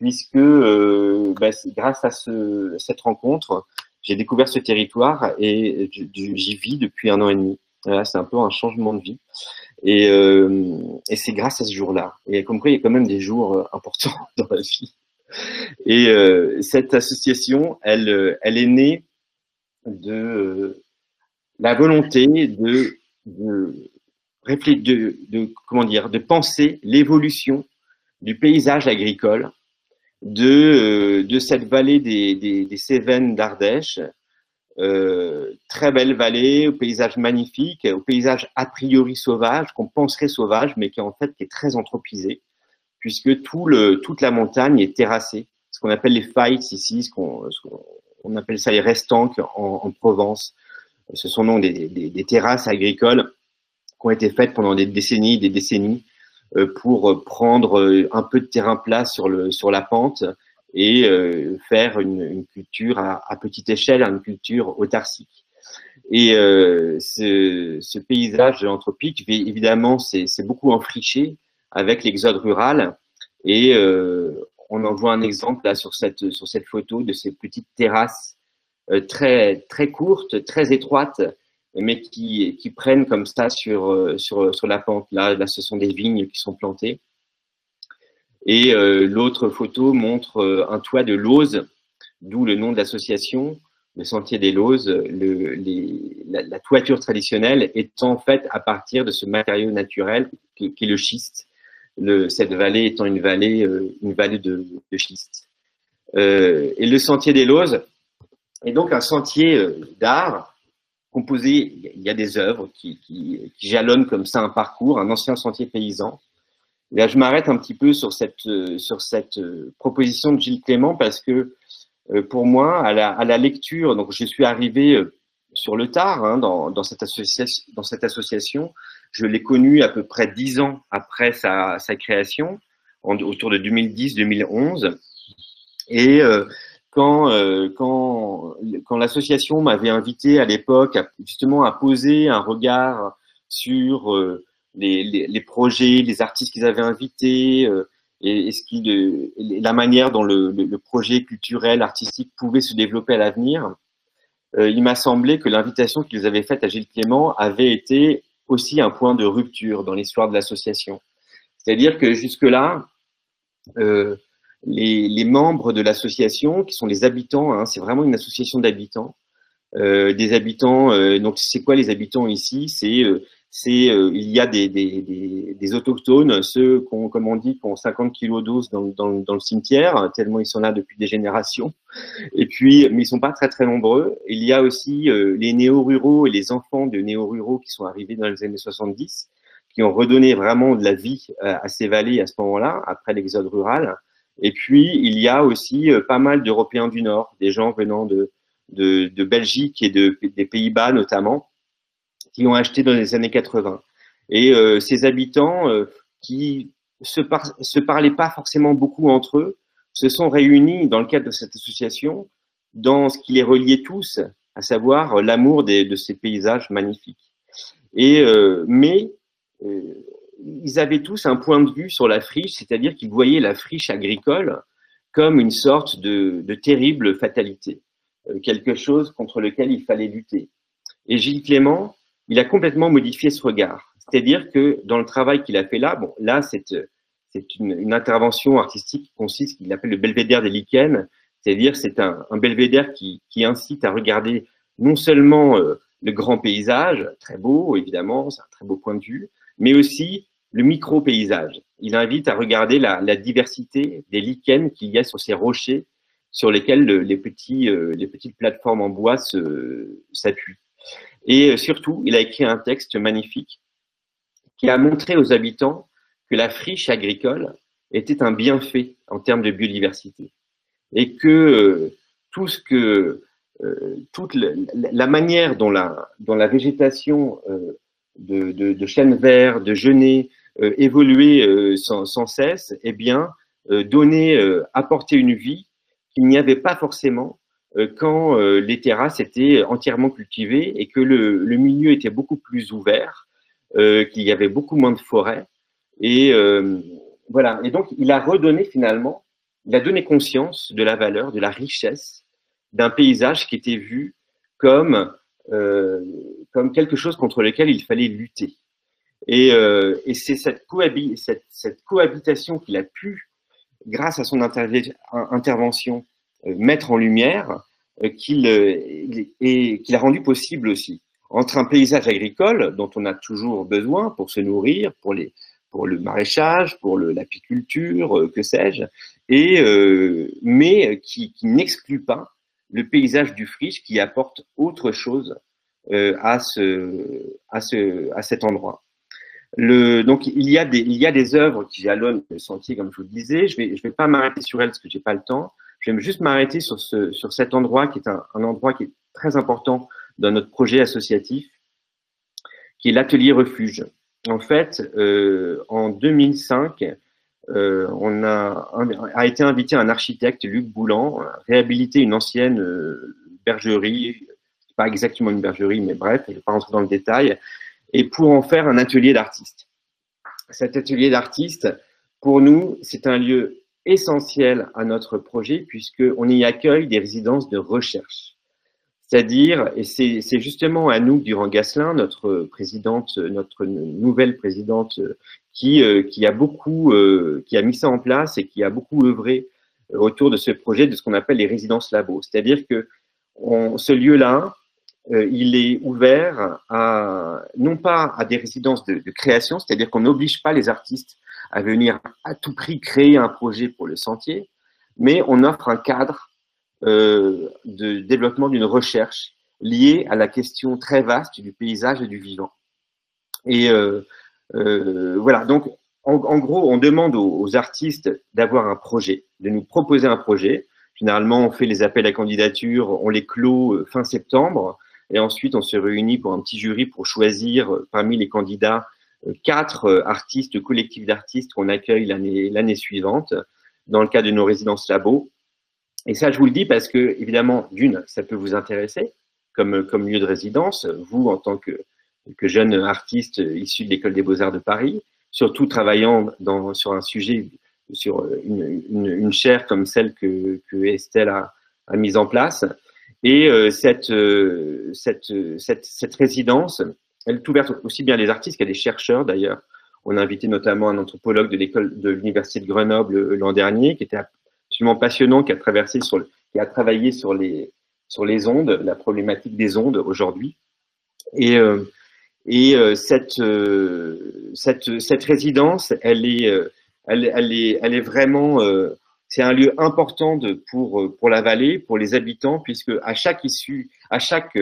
puisque bah, grâce à ce, cette rencontre, j'ai découvert ce territoire et j'y vis depuis un an et demi. Voilà, c'est un peu un changement de vie. Et, euh, et c'est grâce à ce jour-là. Et comme il y a quand même des jours euh, importants dans la vie. Et euh, cette association, elle, elle est née de la volonté de, de, de, de, comment dire, de penser l'évolution du paysage agricole de, de cette vallée des, des, des Cévennes d'Ardèche, euh, très belle vallée, au paysage magnifique, au paysage a priori sauvage, qu'on penserait sauvage, mais qui en fait est très anthropisé, puisque toute la montagne est terrassée. Ce qu'on appelle les fights ici, ce qu'on on appelle ça les restanques en, en, Provence. Ce sont donc des, terrasses agricoles qui ont été faites pendant des décennies, des décennies, euh, pour prendre un peu de terrain plat sur la pente et euh, faire une, culture à, petite échelle, une culture autarcique. Et euh, ce, paysage anthropique, évidemment, c'est beaucoup enfriché avec l'exode rural. Et euh, on en voit un exemple là sur cette, sur cette photo de ces petites terrasses très, très courtes, très étroites, mais qui, prennent comme ça sur, sur, la pente. Là, ce sont des vignes qui sont plantées. Et euh, l'autre photo montre un toit de lauze, d'où le nom de l'association, le Sentier des Lauses. Le, les, la, toiture traditionnelle étant faite à partir de ce matériau naturel qui, est le schiste cette vallée étant une vallée, euh, de, schiste. Euh, et le sentier des Lozes est donc un sentier euh, d'art composé, il y a des œuvres qui, jalonnent comme ça un parcours, un ancien sentier paysan. Je m'arrête un petit peu sur cette, sur cette proposition de Gilles Clément parce que pour moi, à la, à la lecture, donc je suis arrivé sur le tard hein, dans, dans, cette association, dans cette association, je l'ai connu à peu près dix ans après sa, sa création, autour de 2010-2011. Et euh, quand, euh, quand, quand l'association m'avait invité à l'époque justement à poser un regard sur euh, les, projets, les artistes qu'ils avaient invités, euh, et, ce qui, la manière dont le, projet culturel, artistique pouvait se développer à l'avenir, euh, il m'a semblé que l'invitation qu'ils avaient faite à Gilles Clément avait été aussi un point de rupture dans l'histoire de l'association. C'est-à-dire que jusque-là, euh, les, membres de l'association, qui sont les habitants, hein, c'est vraiment une association d'habitants, des habitants, donc c'est quoi les habitants ici? C'est c'est euh, il y a des, des, des, des autochtones, ceux qui ont, comme on dit, qui ont 50 kilos d'os dans, dans, dans, le cimetière, tellement ils sont là depuis des générations. Et puis, mais ils sont pas très très nombreux. Il y a aussi euh, les néo-ruraux et les enfants de néo-ruraux qui sont arrivés dans les années 70, qui ont redonné vraiment de la vie euh, à ces vallées à ce moment-là, après l'exode rural. Et puis, il y a aussi pas mal d'Européens du Nord, des gens venant de, de, de Belgique et de, des Pays-Bas notamment, qui ont acheté dans les années 80. Et euh, ces habitants euh, qui se, par se parlaient pas forcément beaucoup entre eux se sont réunis dans le cadre de cette association dans ce qui les reliait tous, à savoir l'amour de ces paysages magnifiques. Et euh, mais euh, ils avaient tous un point de vue sur la friche, c'est-à-dire qu'ils voyaient la friche agricole comme une sorte de, de terrible fatalité, quelque chose contre lequel il fallait lutter. Et Gilles Clément il a complètement modifié ce regard. C'est-à-dire que dans le travail qu'il a fait là, bon, là, c'est une, une, intervention artistique qui consiste, qu'il appelle le belvédère des lichens, c'est-à-dire c'est un, belvédère qui, qui, incite à regarder non seulement euh, le grand paysage, très beau évidemment, c'est un très beau point de vue, mais aussi le micro-paysage. Il invite à regarder la, diversité des lichens qu'il y a sur ces rochers sur lesquels le, les, petits, euh, les petites plateformes en bois s'appuient. Et surtout, il a écrit un texte magnifique qui a montré aux habitants que la friche agricole était un bienfait en termes de biodiversité. Et que euh, tout ce que euh, toute la, manière dont la, végétation euh, de, de, de chênes verts, de genêts euh, évoluait euh, sans, cesse, eh bien, euh, donnait, apportait une vie qu'il n'y avait pas forcément euh, quand euh, les terrasses étaient entièrement cultivées et que le, le milieu était beaucoup plus ouvert, euh, qu'il y avait beaucoup moins de forêts. Et voilà. Et donc, il a redonné finalement, il a donné conscience de la valeur, de la richesse d'un paysage qui était vu comme, euh, comme quelque chose contre lequel il fallait lutter. Et, euh, et c'est cette, cohabi cette, cette, cohabitation qu'il a pu, grâce à son intervention, euh, mettre en lumière euh, qu'il euh, qu'il a rendu possible aussi entre un paysage agricole dont on a toujours besoin pour se nourrir, pour le maraîchage, pour l'apiculture, que sais-je, euh, mais qui, n'exclut pas le paysage du friche qui apporte autre chose euh, à ce à ce à cet endroit. Donc il y a des œuvres qui jalonnent le sentier comme je vous le disais. Je je vais pas m'arrêter sur elles parce que j'ai pas le temps. Je vais juste m'arrêter sur, ce, sur cet endroit qui est un, endroit qui est très important dans notre projet associatif, qui est l'atelier refuge. En fait, euh, en 2005, euh, on a, a, été invité un architecte, Luc Boulan, à réhabiliter une ancienne euh, bergerie, pas exactement une bergerie, mais bref, je ne vais pas rentrer dans le détail, et pour en faire un atelier d'artiste. Cet atelier d'artiste, pour nous, c'est un lieu essentiel à notre projet puisqu'on y accueille des résidences de recherche. C'est-à-dire, et c'est justement à nous, durant Gasselin, notre présidente, notre nouvelle présidente, qui, euh, a beaucoup, euh, qui a mis ça en place et qui a beaucoup œuvré autour de ce projet de ce qu'on appelle les résidences labo. C'est-à-dire que ce lieu-là, euh, il est ouvert à, non pas à des résidences de, de création, c'est-à-dire qu'on n'oblige pas les artistes à venir à tout prix créer un projet pour le sentier, mais on offre un cadre euh, de développement d'une recherche liée à la question très vaste du paysage et du vivant. Et euh, euh, voilà, donc en, gros, on demande aux, aux artistes d'avoir un projet, de nous proposer un projet. Généralement, on fait les appels à candidature, on les clôt fin septembre, et ensuite on se réunit pour un petit jury pour choisir parmi les candidats quatre artistes, collectifs d'artistes qu'on accueille l'année suivante dans le cadre de nos résidences labo. Et ça, je vous le dis parce que, évidemment, d'une, ça peut vous intéresser comme, comme lieu de résidence, vous en tant que, jeune artiste issu de l'école des beaux-arts de Paris, surtout travaillant sur un sujet, sur une, une, chaire comme celle que, Estelle a, a mise en place. Et euh, euh, cette, cette, cette, résidence, elle est ouverte aussi bien à des artistes qu'à des chercheurs d'ailleurs. On a invité notamment un anthropologue de l'école de l'université de Grenoble euh, l'an dernier, qui était absolument passionnant, qui a traversé sur qui a travaillé sur les sur les ondes, la problématique des ondes aujourd'hui. Et euh, euh, cette, cette résidence, elle est elle, est elle est vraiment c'est un lieu important pour pour la vallée, pour les habitants, puisque à chaque issue, à chaque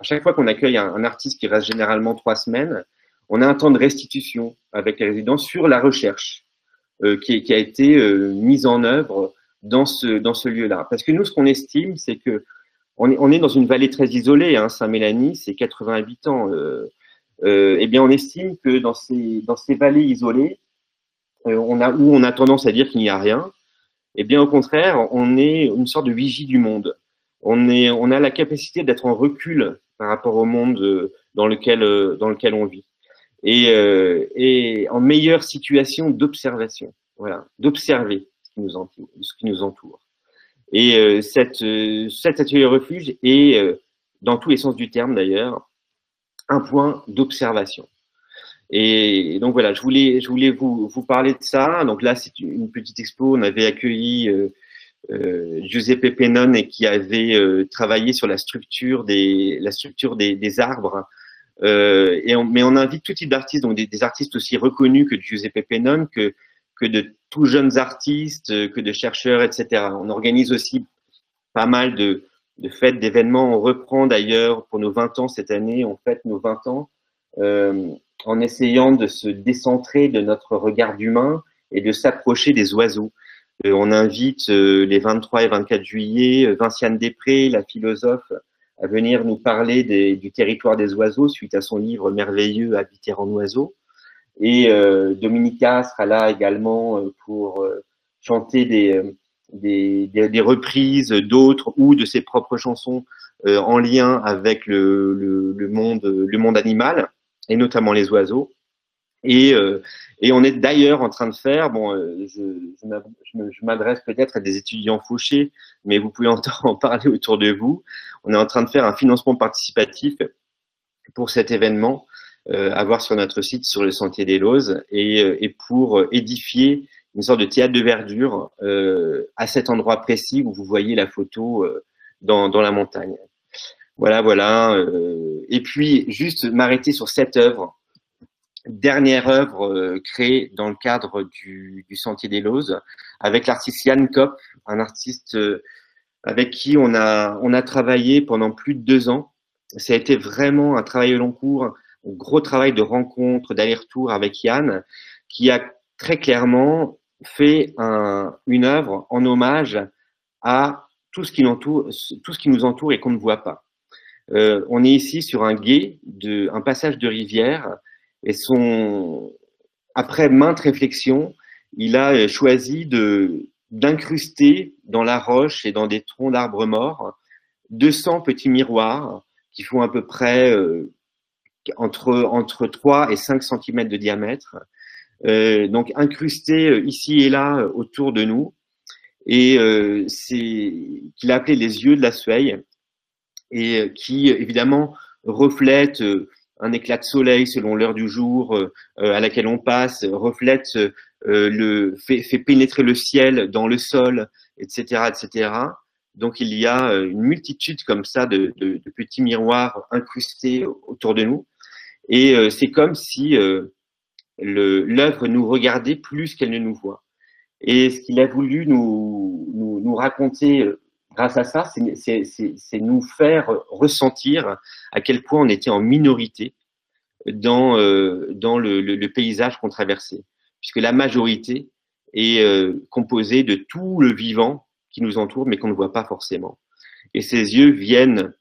à chaque fois qu'on accueille un, artiste qui reste généralement trois semaines, on a un temps de restitution avec les résidents sur la recherche euh, qui, a été euh, mise en œuvre dans ce, dans ce lieu-là. Parce que nous, ce qu'on estime, c'est que on est, dans une vallée très isolée. Hein, Saint-Mélanie, c'est 80 habitants. Euh, eh bien, on estime que dans ces, dans ces vallées isolées, où on a tendance à dire qu'il n'y a rien, eh bien, au contraire, on est une sorte de vigie du monde. On, est, on a la capacité d'être en recul par rapport au monde dans lequel, dans lequel on vit et, euh, et en meilleure situation d'observation, voilà, d'observer ce qui nous entoure, ce qui nous entoure. Et euh, cette, euh, cet atelier refuge est, euh, dans tous les sens du terme d'ailleurs, un point d'observation. Et donc voilà, je voulais, je voulais vous, vous parler de ça. Donc là, c'est une petite expo. On avait accueilli euh, Giuseppe Pennon et qui avait euh, travaillé sur la structure des, la structure des, des arbres euh, et mais on invite tout type d'artistes, donc des, des, artistes aussi reconnus que Giuseppe Pennon, que, que de tout jeunes artistes, que de chercheurs, etc. On organise aussi pas mal de, de fêtes, d'événements. On reprend d'ailleurs pour nos 20 ans cette année, on fête nos 20 ans en essayant de se décentrer de notre regard d'humain et de s'approcher des oiseaux. Euh, on invite euh, les 23 et 24 juillet Vinciane Després, la philosophe, à venir nous parler du territoire des oiseaux suite à son livre merveilleux Habiter en oiseau. Et euh, Dominica sera là également euh, pour euh, chanter des, reprises d'autres ou de ses propres chansons euh, en lien avec le monde animal et notamment les oiseaux. Et, euh, et on est d'ailleurs en train de faire, bon, euh, je, je m'adresse peut-être à des étudiants fauchés, mais vous pouvez en, parler autour de vous. On est en train de faire un financement participatif pour cet événement euh, à voir sur notre site, sur le Sentier des Lozes, et, euh, et pour édifier une sorte de théâtre de verdure euh, à cet endroit précis où vous voyez la photo dans, dans la montagne. Voilà, voilà. et puis, juste m'arrêter sur cette œuvre dernière œuvre euh, créée dans le cadre du, Sentier des Lozes avec l'artiste Yann Kopp, un artiste euh, avec qui on a, on a travaillé pendant plus de deux ans. Ça a été vraiment un travail au long cours, un gros travail de rencontre, d'aller-retour avec Yann, qui a très clairement fait un, une œuvre en hommage à tout ce qui, entoure, tout ce qui nous entoure et qu'on ne voit pas. Euh, on est ici sur un gué, de, un passage de rivière, et son, après maintes réflexions, il a choisi de d'incruster dans la roche et dans des troncs d'arbres morts 200 petits miroirs qui font à peu près euh, entre, entre 3 et 5 cm de diamètre, euh, donc incrustés ici et là autour de nous, et c'est qu'il a appelé les yeux de la Sueille, et qui évidemment reflètent un éclat de soleil selon l'heure du jour à laquelle on passe, reflète le fait, pénétrer le ciel dans le sol, etc., etc. Donc il y a une multitude comme ça de, petits miroirs incrustés autour de nous. Et euh, c'est comme si euh, l'œuvre nous regardait plus qu'elle ne nous voit. Et ce qu'il a voulu nous, raconter euh, grâce à ça, c'est nous faire ressentir à quel point on était en minorité dans, dans le, paysage qu'on traversait, puisque la majorité est composée de tout le vivant qui nous entoure, mais qu'on ne voit pas forcément. Et ces yeux viennent,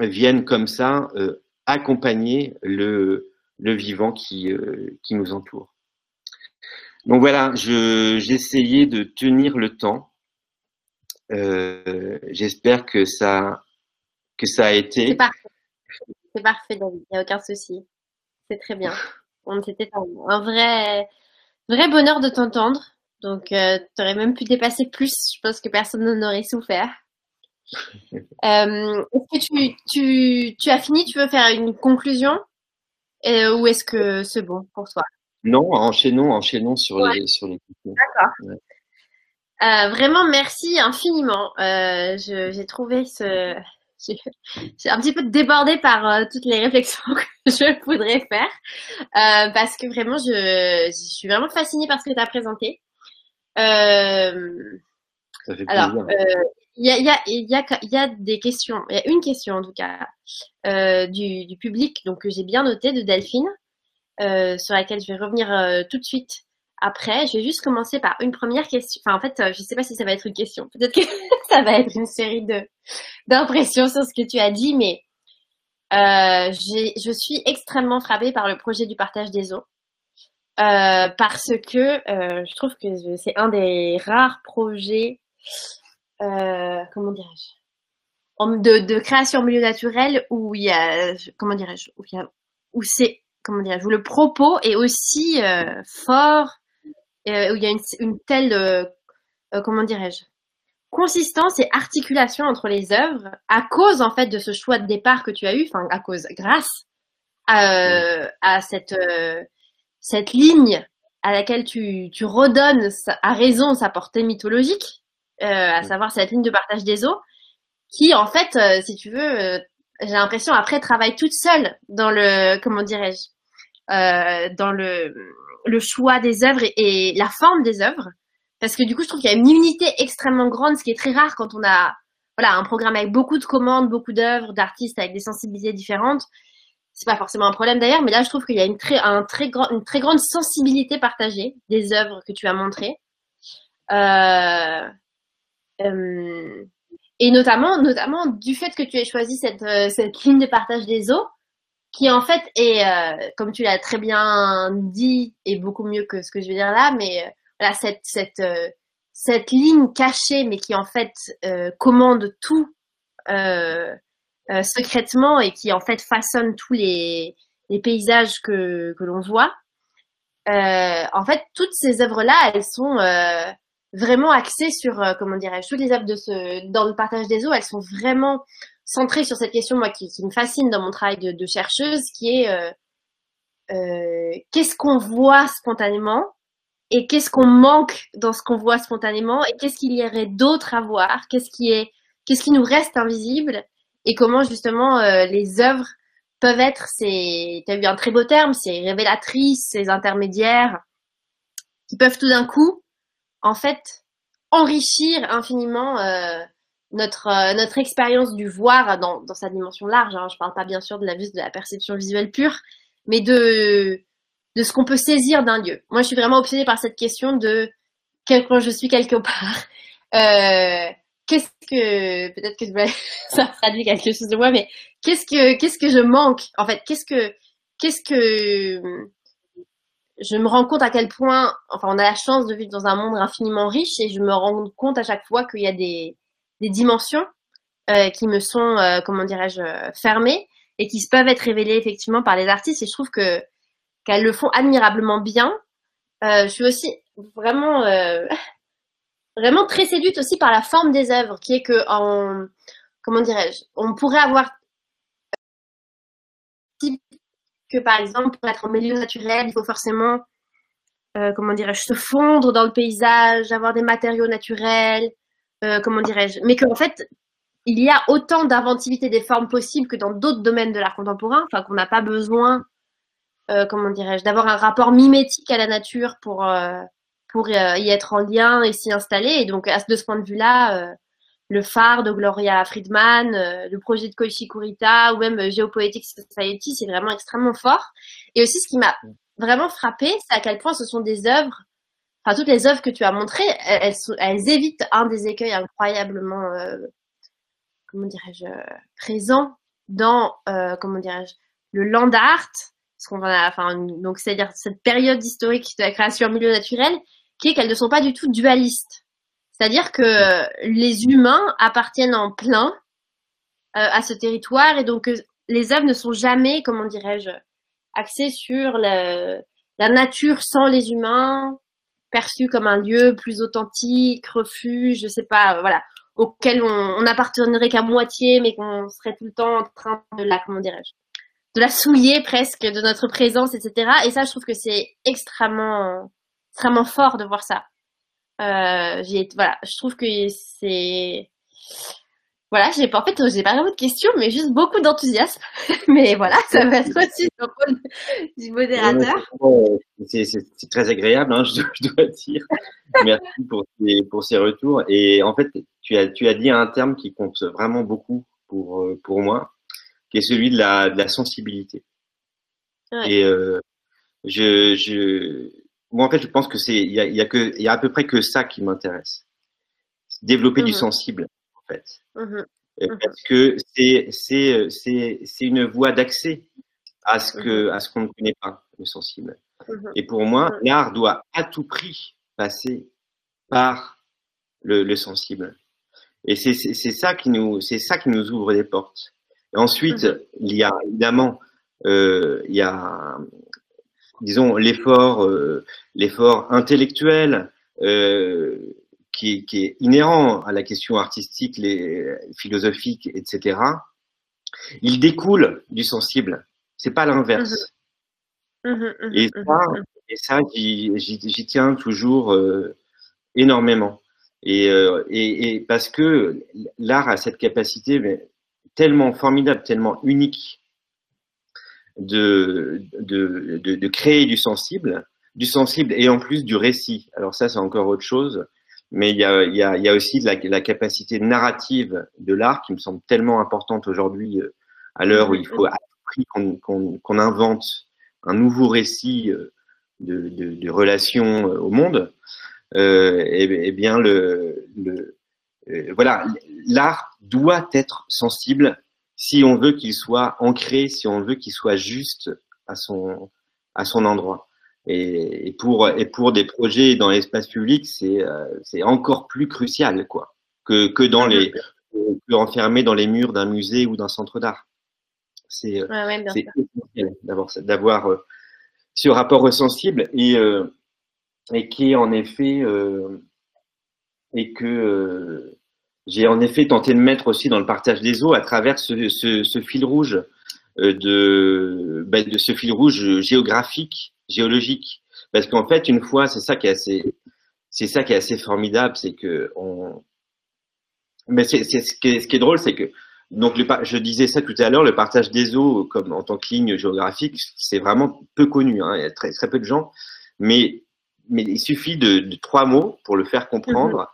viennent comme ça accompagner le, le vivant qui, euh, qui nous entoure. Donc voilà, essayé de tenir le temps. Euh, J'espère que ça, que ça a été. C'est parfait. C'est parfait, David. Il n'y a aucun souci. C'est très bien. C'était un, vrai, vrai bonheur de t'entendre. Donc, euh, tu aurais même pu dépasser plus. Je pense que personne n'en aurait souffert. Euh, est-ce que tu, tu, as fini? Tu veux faire une conclusion? Euh, Ou est-ce que c'est bon pour toi? Non, enchaînons, enchaînons sur, les, sur les questions. D'accord. Euh, vraiment, merci infiniment. J'ai trouvé ce. J'ai un petit peu débordé par toutes les réflexions que je voudrais faire parce que vraiment, je, je, suis vraiment fascinée par ce que tu as présenté. Ça fait plaisir. Alors, il y a, y, a, y, a, y a, des questions, il y a une question en tout cas euh, du, du, public donc que j'ai bien noté de Delphine, euh, sur laquelle je vais revenir euh, tout de suite après. Je vais juste commencer par une première question. Enfin, en fait, euh, je ne sais pas si ça va être une question. Peut-être que ça va être une série d'impressions sur ce que tu as dit, mais euh, je suis extrêmement frappée par le projet du partage des eaux. parce que je trouve que c'est un des rares projets euh, comment de, de, création en milieu naturel où il y a comment dirais-je où, où c'est comment dirais-je où le propos est aussi euh, fort euh, où il y a une, une telle comment dirais-je consistance et articulation entre les œuvres à cause en fait de ce choix de départ que tu as eu enfin à cause grâce à, à cette cette ligne à laquelle tu, tu redonnes à raison sa portée mythologique euh, à savoir cette ligne de partage des eaux, qui en fait, euh, si tu veux, euh, j'ai l'impression après travaille toute seule dans le, comment dirais-je, dans le, le choix des œuvres et, la forme des œuvres. Parce que du coup, je trouve qu'il y a une unité extrêmement grande, ce qui est très rare quand on a voilà, un programme avec beaucoup de commandes, beaucoup d'œuvres, d'artistes avec des sensibilités différentes. C'est pas forcément un problème d'ailleurs, mais là, je trouve qu'il y a une très, un très une très grande sensibilité partagée des œuvres que tu as montrées. Euh, euh, et notamment, notamment du fait que tu aies choisi cette, euh, cette ligne de partage des eaux, qui en fait est, euh, comme tu l'as très bien dit, et beaucoup mieux que ce que je vais dire là, mais voilà, cette, cette, cette ligne cachée, mais qui en fait commande tout secrètement et qui en fait façonne tous les, les paysages que, que l'on voit. en fait, toutes ces œuvres-là, elles sont vraiment axées sur, euh, comment dirais-je, toutes les œuvres de ce, dans le partage des eaux, elles sont vraiment centrées sur cette question, moi, qui, me fascine dans mon travail de, chercheuse, qui est euh, euh, qu'est-ce qu'on voit spontanément et qu'est-ce qu'on manque dans ce qu'on voit spontanément et qu'est-ce qu'il y aurait d'autre à voir, qu'est-ce qui est, qu'est-ce qui nous reste invisible et comment justement euh, les œuvres peuvent être ces, tu as eu un très beau terme, ces révélatrices, ces intermédiaires qui peuvent tout d'un coup en fait enrichir infiniment notre euh, notre expérience du voir dans, dans sa dimension large. Hein. Je parle pas bien sûr de la vue de la perception visuelle pure, mais de de ce qu'on peut saisir d'un lieu. Moi, je suis vraiment obsédée par cette question de quand je suis quelque part. Euh, qu'est-ce que peut-être que ça traduit quelque chose de moi, mais qu'est-ce que qu'est-ce que je manque en fait? Qu'est-ce que qu'est-ce que je me rends compte à quel point, enfin, on a la chance de vivre dans un monde infiniment riche et je me rends compte à chaque fois qu'il y a des, des dimensions euh, qui me sont, euh, comment dirais-je, fermées et qui peuvent être révélées effectivement par les artistes. Et je trouve que qu'elles le font admirablement bien. euh, je suis aussi vraiment, euh, vraiment très séduite aussi par la forme des œuvres, qui est que en, comment dirais-je, on pourrait avoir que par exemple pour être en milieu naturel, il faut forcément, euh, comment dirais-je, se fondre dans le paysage, avoir des matériaux naturels, euh, comment dirais-je, mais qu'en fait il y a autant d'inventivité des formes possibles que dans d'autres domaines de l'art contemporain, enfin qu'on n'a pas besoin, euh, comment dirais-je, d'avoir un rapport mimétique à la nature pour euh, pour y être en lien et s'y installer. Et donc, de ce point de vue-là, le phare de Gloria Friedman, le projet de Koichi Kurita ou même Geopoetic Society, c'est vraiment extrêmement fort. Et aussi, ce qui m'a vraiment frappé, c'est à quel point ce sont des œuvres, enfin, toutes les œuvres que tu as montrées, elles, évitent un des écueils incroyablement, euh, comment dirais-je, présents dans, euh, comment dirais-je, le land art, parce qu'on a, enfin, donc c'est-à-dire cette période historique de la création en milieu naturel, qui est qu'elles ne sont pas du tout dualistes. C'est-à-dire que les humains appartiennent en plein euh, à ce territoire et donc euh, les œuvres ne sont jamais, comment dirais-je, axées sur la nature sans les humains, perçue comme un lieu plus authentique, refuge, je sais pas, voilà, auquel on n'appartiendrait qu'à moitié, mais qu'on serait tout le temps en train de la, comment dirais-je, de la souiller presque de notre présence, etc. Et ça, je trouve que c'est extrêmement, extrêmement fort de voir ça. Euh, voilà, je trouve que c'est, voilà, j'ai pas, en fait, j'ai pas vraiment de questions, mais juste beaucoup d'enthousiasme. mais voilà, ça va être aussi le rôle du modérateur. C'est très agréable, hein, je, dois, je dois dire. Merci pour ces, pour ces retours. Et en fait, tu as, tu as dit un terme qui compte vraiment beaucoup pour, euh, pour moi, qui est celui de la, de la sensibilité. Ouais. Et euh, je, je, moi, en fait, je pense que c'est, il y a, y a que, il y a à peu près que ça qui m'intéresse. Développer du Mhm. sensible, en fait. Euh, Mhm. Parce que c'est, c'est, une voie d'accès à ce que, à ce qu'on ne connaît pas, le sensible. Et pour moi, l'art doit à tout prix passer par le, le sensible. Et c'est ça qui nous, ça qui nous ouvre des portes. Et ensuite, il y a évidemment, euh, il y a, disons, l'effort, euh, intellectuel euh, qui, qui est inhérent à la question artistique, les, philosophique, etc. Il découle du sensible. C'est pas l'inverse. mhm, mhm, Et mhm, ça, mhm. et ça, j'y tiens toujours euh, énormément. Et, euh, et, et parce que l'art a cette capacité mais, tellement formidable, tellement unique de, de, de, de créer du sensible, du sensible et en plus du récit. Alors ça, c'est encore autre chose. Mais il y a, aussi la, capacité narrative de l'art qui me semble tellement importante aujourd'hui euh, à l'heure où il faut à prix qu'on invente un nouveau récit euh, de, de, relations euh, au monde. Euh, et, bien voilà l'art doit être sensible si on veut qu'il soit ancré si on veut qu'il soit juste à son endroit et, et pour et pour des projets dans l'espace public c'est euh, encore plus crucial quoi que que dans les que enfermé dans les murs d'un musée ou d'un centre d'art. C'est euh, Ouais, essentiel d'avoir euh, ce rapport sensible et euh, et qui est en effet et que j'ai en effet tenté de mettre aussi dans le partage des eaux à travers ce, ce, ce fil rouge de, ben, de ce fil rouge géographique, géologique, parce qu'en fait une fois c'est ça qui est assez c'est ça qui est assez formidable, c'est que on mais c'est c'est ce qui est, ce qui est drôle, c'est que donc le, je disais ça tout à l'heure, le partage des eaux comme en tant que ligne géographique, c'est vraiment peu connu. Hein, il y a très, très peu de gens, mais mais il suffit de, de trois mots pour le faire comprendre.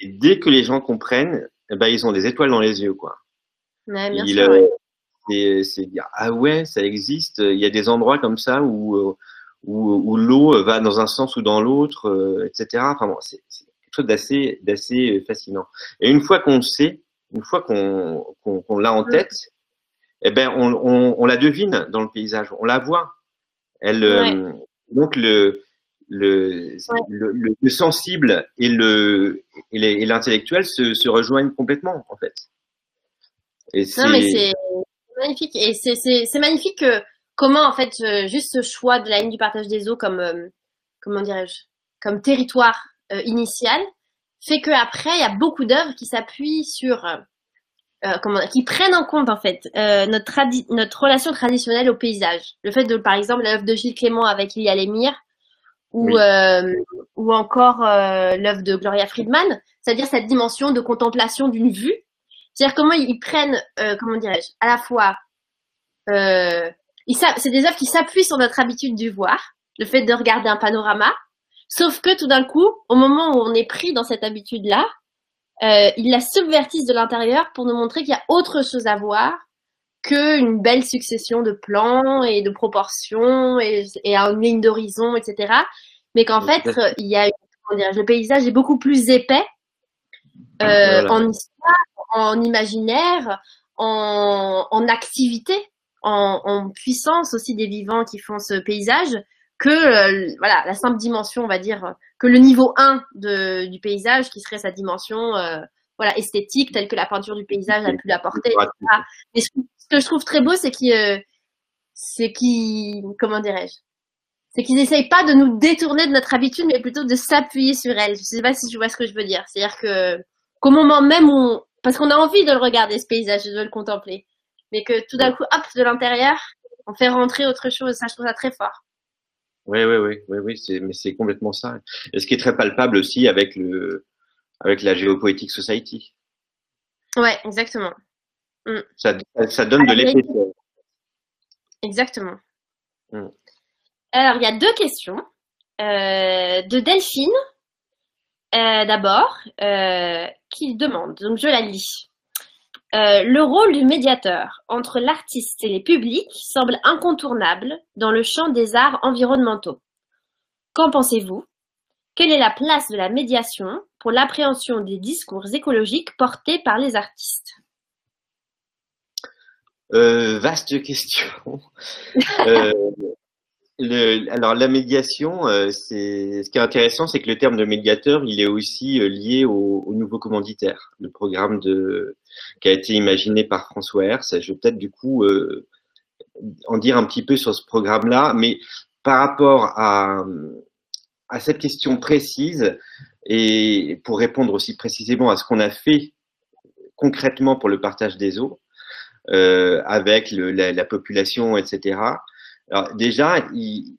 Et dès que les gens comprennent, eh ben ils ont des étoiles dans les yeux, quoi. Ouais, bien sûr, ouais. c'est c'est dire ah ouais, ça existe. Il y a des endroits comme ça où euh, où, où l'eau va dans un sens ou dans l'autre, euh, etc. Enfin bon, c'est quelque chose d'assez d'assez fascinant. Et une fois qu'on sait, une fois qu'on qu'on qu'on l'a en tête, eh ben on, on, on la devine dans le paysage, on la voit. Elle euh, donc le le, Ouais. le, le- le sensible et le et l'intellectuel se, se rejoignent complètement en fait. Et Non, mais c'est magnifique. Et c'est magnifique que comment, en fait, euh, juste ce choix de la ligne du partage des eaux comme, euh, comment dirais-je, comme territoire euh, initial, fait qu'après, il y a beaucoup d'œuvres qui s'appuient sur, euh, comment, qui prennent en compte en fait notre, notre relation traditionnelle au paysage. Le fait de, par exemple, l'œuvre de Gilles Clément avec Lilia Lémire, ou, ou encore l'œuvre de Gloria Friedman, c'est-à-dire cette dimension de contemplation d'une vue. C'est-à-dire comment ils prennent, comment dirais-je, à la fois euh, c'est des œuvres qui s'appuient sur notre habitude du voir, le fait de regarder un panorama. Sauf que tout d'un coup, au moment où on est pris dans cette habitude-là, euh, ils la subvertissent de l'intérieur pour nous montrer qu'il y a autre chose à voir qu'une belle succession de plans et de proportions et, et une ligne d'horizon, etc. Mais qu'en fait, il y a, le paysage est beaucoup plus épais euh, en histoire, en imaginaire, en, en activité en, puissance aussi des vivants qui font ce paysage que euh, voilà la simple dimension, on va dire, que le niveau 1 de, du paysage qui serait sa dimension euh, voilà esthétique telle que la peinture du paysage a pu l'apporter. Mais ce, que je trouve très beau, c'est qu'ils euh, c'est qui comment dirais-je c'est qu'ils n'essayent pas de nous détourner de notre habitude, mais plutôt de s'appuyer sur elle. Je sais pas si tu vois ce que je veux dire. C'est-à-dire que qu'au moment même où, parce qu'on a envie de le regarder ce paysage, de le contempler, mais que tout d'un coup, hop, de l'intérieur, on fait rentrer autre chose. Ça, je trouve ça très fort. Oui, oui, oui, oui, oui, c'est, mais c'est complètement ça. Et ce qui est très palpable aussi avec le, avec la Geopoetic Society. Ouais, exactement. Mm. Ça, ça, donne de l'effet. Exactement. Mm. Alors, il y a deux questions. Euh, de Delphine, euh, d'abord, euh, qui demande, donc je la lis. Euh, le rôle du médiateur entre l'artiste et les publics semble incontournable dans le champ des arts environnementaux. Qu'en pensez-vous? Quelle est la place de la médiation pour l'appréhension des discours écologiques portés par les artistes? Euh, Vaste question. Euh, alors la médiation, euh, c'est ce qui est intéressant, c'est que le terme de médiateur, il est aussi euh, lié au, nouveau commanditaire, le programme de qui a été imaginé par François Hers. Je vais peut-être du coup euh, en dire un petit peu sur ce programme-là, mais par rapport à, cette question précise et pour répondre aussi précisément à ce qu'on a fait concrètement pour le partage des eaux avec le, la population, etc. Alors déjà, il,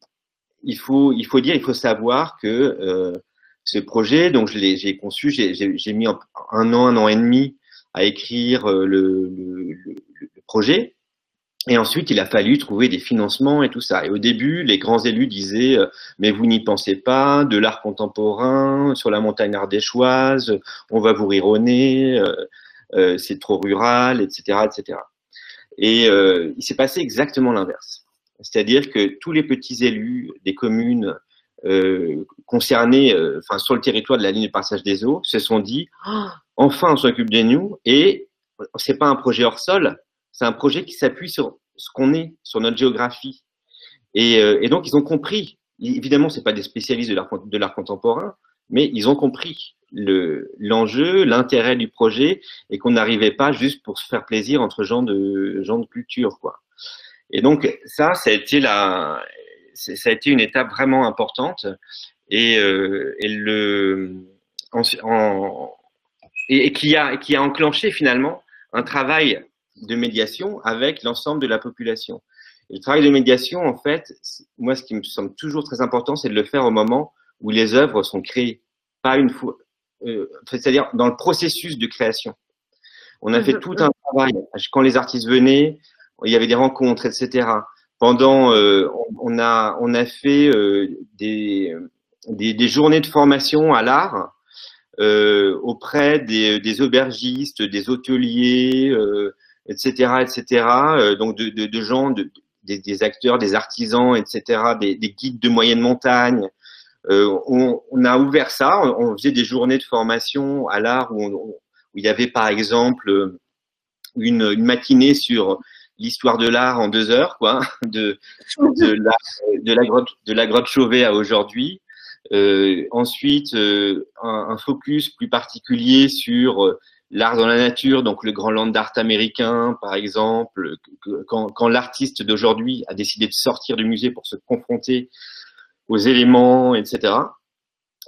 faut, dire, il faut savoir que euh, ce projet, donc je l'ai, conçu, j'ai, mis un, an, un an et demi à écrire euh, le, projet. Et ensuite, il a fallu trouver des financements et tout ça. Et au début, les grands élus disaient euh, Mais vous n'y pensez pas, de l'art contemporain, sur la montagne ardéchoise, on va vous rire au nez, c'est trop rural, etc. etc. Et il s'est passé exactement l'inverse. C'est-à-dire que tous les petits élus des communes euh, concernés euh, enfin, sur le territoire de la ligne de passage des eaux se sont dit oh, enfin on s'occupe de nous et c'est pas un projet hors sol, c'est un projet qui s'appuie sur ce qu'on est, sur notre géographie. Et, euh, donc ils ont compris. Évidemment, c'est pas des spécialistes de l'art contemporain, mais ils ont compris l'enjeu, l'intérêt du projet et qu'on n'arrivait pas juste pour se faire plaisir entre gens de gens de culture, quoi. Et donc ça, ça a été la, ça a été une étape vraiment importante et, euh, et le, en, et, qui a qui a enclenché finalement un travail de médiation avec l'ensemble de la population. Et le travail de médiation, en fait, moi, ce qui me semble toujours très important, c'est de le faire au moment où les œuvres sont créées, pas une fois, euh, c'est-à-dire dans le processus de création. On a fait mmh tout un travail. Quand les artistes venaient, il y avait des rencontres, etc. Pendant, euh, on, a, on a fait euh, des, des, journées de formation à l'art euh, auprès des, des, aubergistes, des hôteliers, etc., etc. donc de, de, gens, de, des, acteurs, des artisans, etc., des, guides de moyenne montagne. On, on, a ouvert ça, on, faisait des journées de formation à l'art où, où, il y avait par exemple une, une matinée sur l'histoire de l'art en deux heures, quoi, de, de, la, de, la, grotte, de la grotte Chauvet à aujourd'hui. Euh, ensuite, euh, un, un, focus plus particulier sur euh, l'art dans la nature, donc le grand land art américain, par exemple, quand, quand l'artiste d'aujourd'hui a décidé de sortir du musée pour se confronter aux éléments, etc.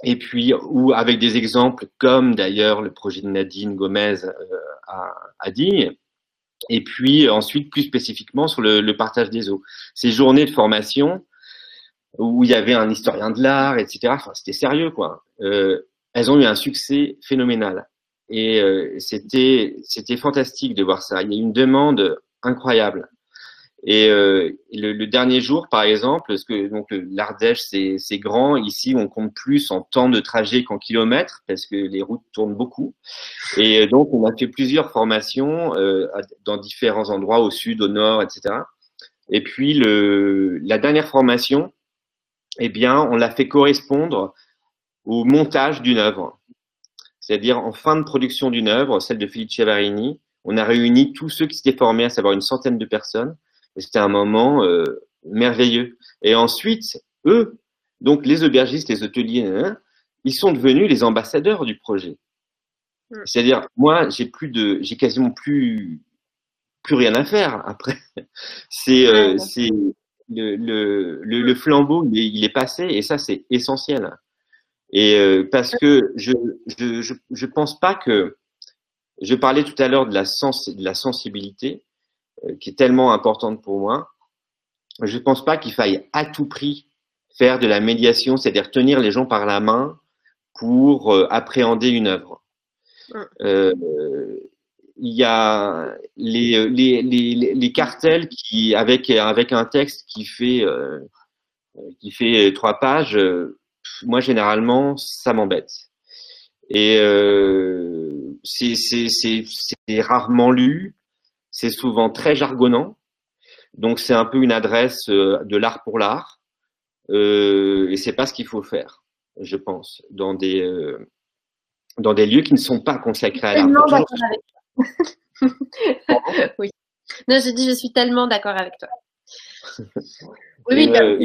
Et puis, ou avec des exemples comme d'ailleurs le projet de Nadine Gomez à, à Digne. Et puis ensuite, plus spécifiquement, sur le, partage des eaux. Ces journées de formation où il y avait un historien de l'art, etc. Enfin, c'était sérieux, quoi. Euh, elles ont eu un succès phénoménal. Et euh, c'était c'était fantastique de voir ça. Il y a eu une demande incroyable. Et euh, le, dernier jour, par exemple, parce que donc l'Ardèche c'est grand, ici on compte plus en temps de trajet qu'en kilomètres parce que les routes tournent beaucoup. Et donc on a fait plusieurs formations euh, dans différents endroits, au sud, au nord, etc. Et puis le, la dernière formation, eh bien, on l'a fait correspondre au montage d'une œuvre. C'est-à-dire en fin de production d'une œuvre, celle de Philippe Chiavarini, on a réuni tous ceux qui s'étaient formés, à savoir une centaine de personnes, et c'était un moment euh, merveilleux. Et ensuite, eux, donc les aubergistes, les hôteliers, hein, ils sont devenus les ambassadeurs du projet. Mm. C'est-à-dire, moi, j'ai plus de, j'ai quasiment plus, plus rien à faire après. C'est, euh, c'est le, le, le, le flambeau, il est, il est passé, et ça, c'est essentiel. Et euh, parce que je, je, je, je pense pas que, je parlais tout à l'heure de la sens, de la sensibilité qui est tellement importante pour moi. Je pense pas qu'il faille à tout prix faire de la médiation, c'est-à-dire tenir les gens par la main pour euh, appréhender une œuvre. Mm. Euh, il y a les, les, les, les cartels qui, avec, avec un texte qui fait, euh, qui fait trois pages, euh, moi généralement, ça m'embête. Et euh, c'est rarement lu, c'est souvent très jargonnant, donc c'est un peu une adresse euh, de l'art pour l'art, euh, et c'est pas ce qu'il faut faire, je pense, dans des euh, dans des lieux qui ne sont pas consacrés à l'art. Tellement d'accord avec toi. oui. Non, je dis, je suis tellement d'accord avec toi. Oui, oui, euh,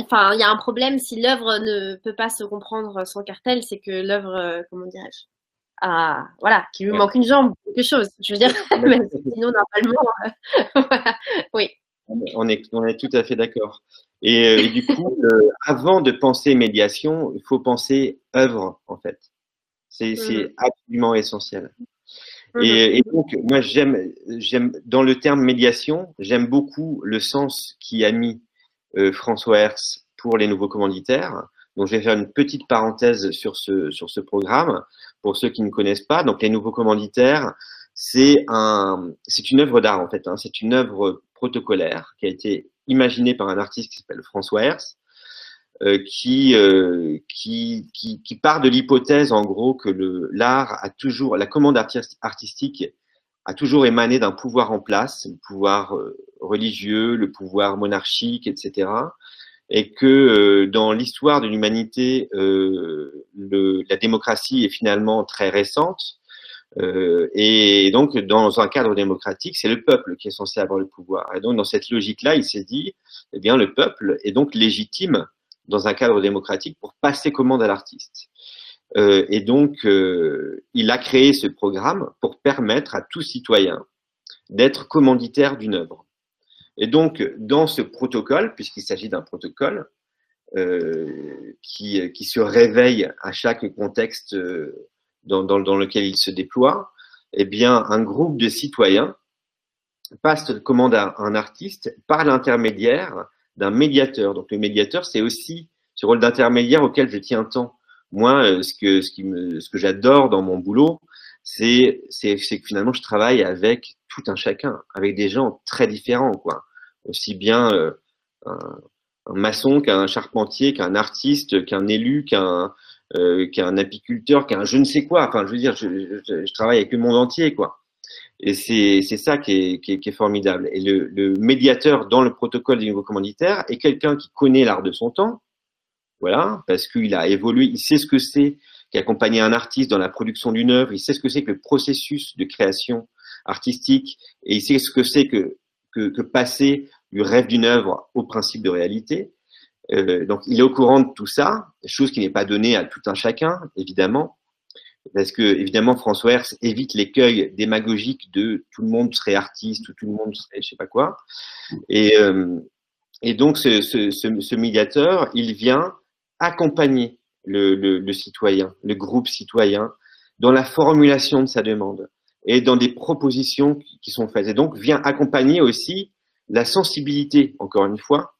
enfin, il y a un problème si l'œuvre ne peut pas se comprendre sans cartel, c'est que l'œuvre, comment dirais-je, ah, voilà, qu'il lui Ouais. manque une jambe, quelque chose. Je veux dire, mais sinon, normalement, euh, voilà. oui. On est, on est tout à fait d'accord. Et, euh, et du coup, avant de penser médiation, il faut penser œuvre, en fait. C'est c'est absolument essentiel. Et, et donc, moi, j'aime, j'aime, dans le terme médiation, j'aime beaucoup le sens qui a mis euh, François Hertz pour les nouveaux commanditaires. Donc, je vais faire une petite parenthèse sur ce, sur ce programme pour ceux qui ne connaissent pas. Donc, les nouveaux commanditaires, c'est un, c'est une œuvre d'art en fait. Hein. C'est une œuvre protocolaire qui a été imaginée par un artiste qui s'appelle François Hertz, euh, qui, euh, qui, qui, qui part de l'hypothèse en gros que le l'art a toujours, la commande artis- artistique a toujours émané d'un pouvoir en place, le pouvoir euh, religieux, le pouvoir monarchique, etc. Et que euh, dans l'histoire de l'humanité, euh, la démocratie est finalement très récente. Euh, et donc, dans un cadre démocratique, c'est le peuple qui est censé avoir le pouvoir. Et donc, dans cette logique-là, il s'est dit, eh bien, le peuple est donc légitime dans un cadre démocratique pour passer commande à l'artiste. Et donc, il a créé ce programme pour permettre à tout citoyen d'être commanditaire d'une œuvre. Et donc, dans ce protocole, puisqu'il s'agit d'un protocole euh, qui, se réveille à chaque contexte euh, dans, lequel il se déploie, eh bien, un groupe de citoyens passe commande à un artiste par l'intermédiaire d'un médiateur. Donc, le médiateur, c'est aussi ce rôle d'intermédiaire auquel je tiens tant. Moi, euh, ce que, que j'adore dans mon boulot, c'est que finalement, je travaille avec tout un chacun, avec des gens très différents, quoi. Aussi bien euh, un, maçon qu'un charpentier, qu'un artiste, qu'un élu, qu'un, euh, qu'un apiculteur, qu'un je ne sais quoi. Enfin, je veux dire, je, travaille avec le monde entier, quoi. Et c'est, ça qui est, qui, est, formidable. Et le, médiateur dans le protocole des nouveaux commanditaires est quelqu'un qui connaît l'art de son temps, voilà, parce qu'il a évolué, il sait ce que c'est qu'accompagner un artiste dans la production d'une œuvre, il sait ce que c'est que le processus de création artistique, et il sait ce que c'est que, que passer du rêve d'une œuvre au principe de réalité. Euh, donc, il est au courant de tout ça, chose qui n'est pas donnée à tout un chacun, évidemment, parce que évidemment François Hertz évite l'écueil démagogique de tout le monde serait artiste ou tout le monde serait je sais pas quoi. Et, euh, et donc, ce, ce, médiateur, il vient accompagner le, le, le, citoyen, le groupe citoyen, dans la formulation de sa demande et dans des propositions qui sont faites. Et donc, vient accompagner aussi la sensibilité, encore une fois,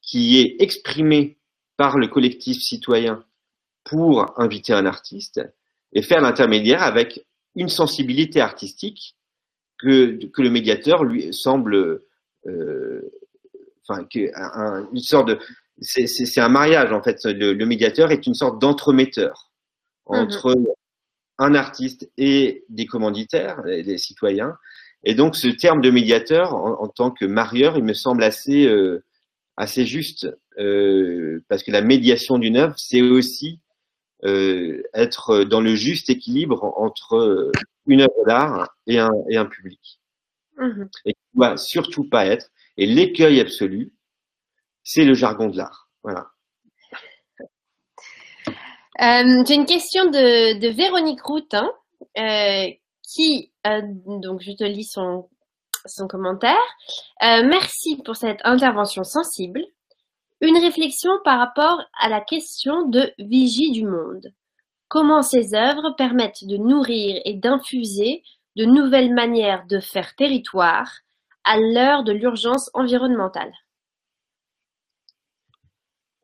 qui est exprimée par le collectif citoyen pour inviter un artiste et faire l'intermédiaire avec une sensibilité artistique que, que le médiateur lui semble euh, enfin, un, une sorte de, c'est un mariage en fait. Le, le médiateur est une sorte d'entremetteur entre mmh. un artiste et des commanditaires, des citoyens. Et donc, ce terme de médiateur, en, en tant que marieur, il me semble assez, euh, assez juste, euh, parce que la médiation d'une œuvre, c'est aussi euh, être dans le juste équilibre entre une œuvre d'art et un, et un public. Mmh. Et qui ne doit surtout pas être et l'écueil absolu, c'est le jargon de l'art. Voilà. Euh, J'ai une question de, de Véronique Routin, euh, qui, euh, donc je te lis son, son commentaire. Euh, merci pour cette intervention sensible. Une réflexion par rapport à la question de vigie du monde. Comment ces œuvres permettent de nourrir et d'infuser de nouvelles manières de faire territoire, à l'heure de l'urgence environnementale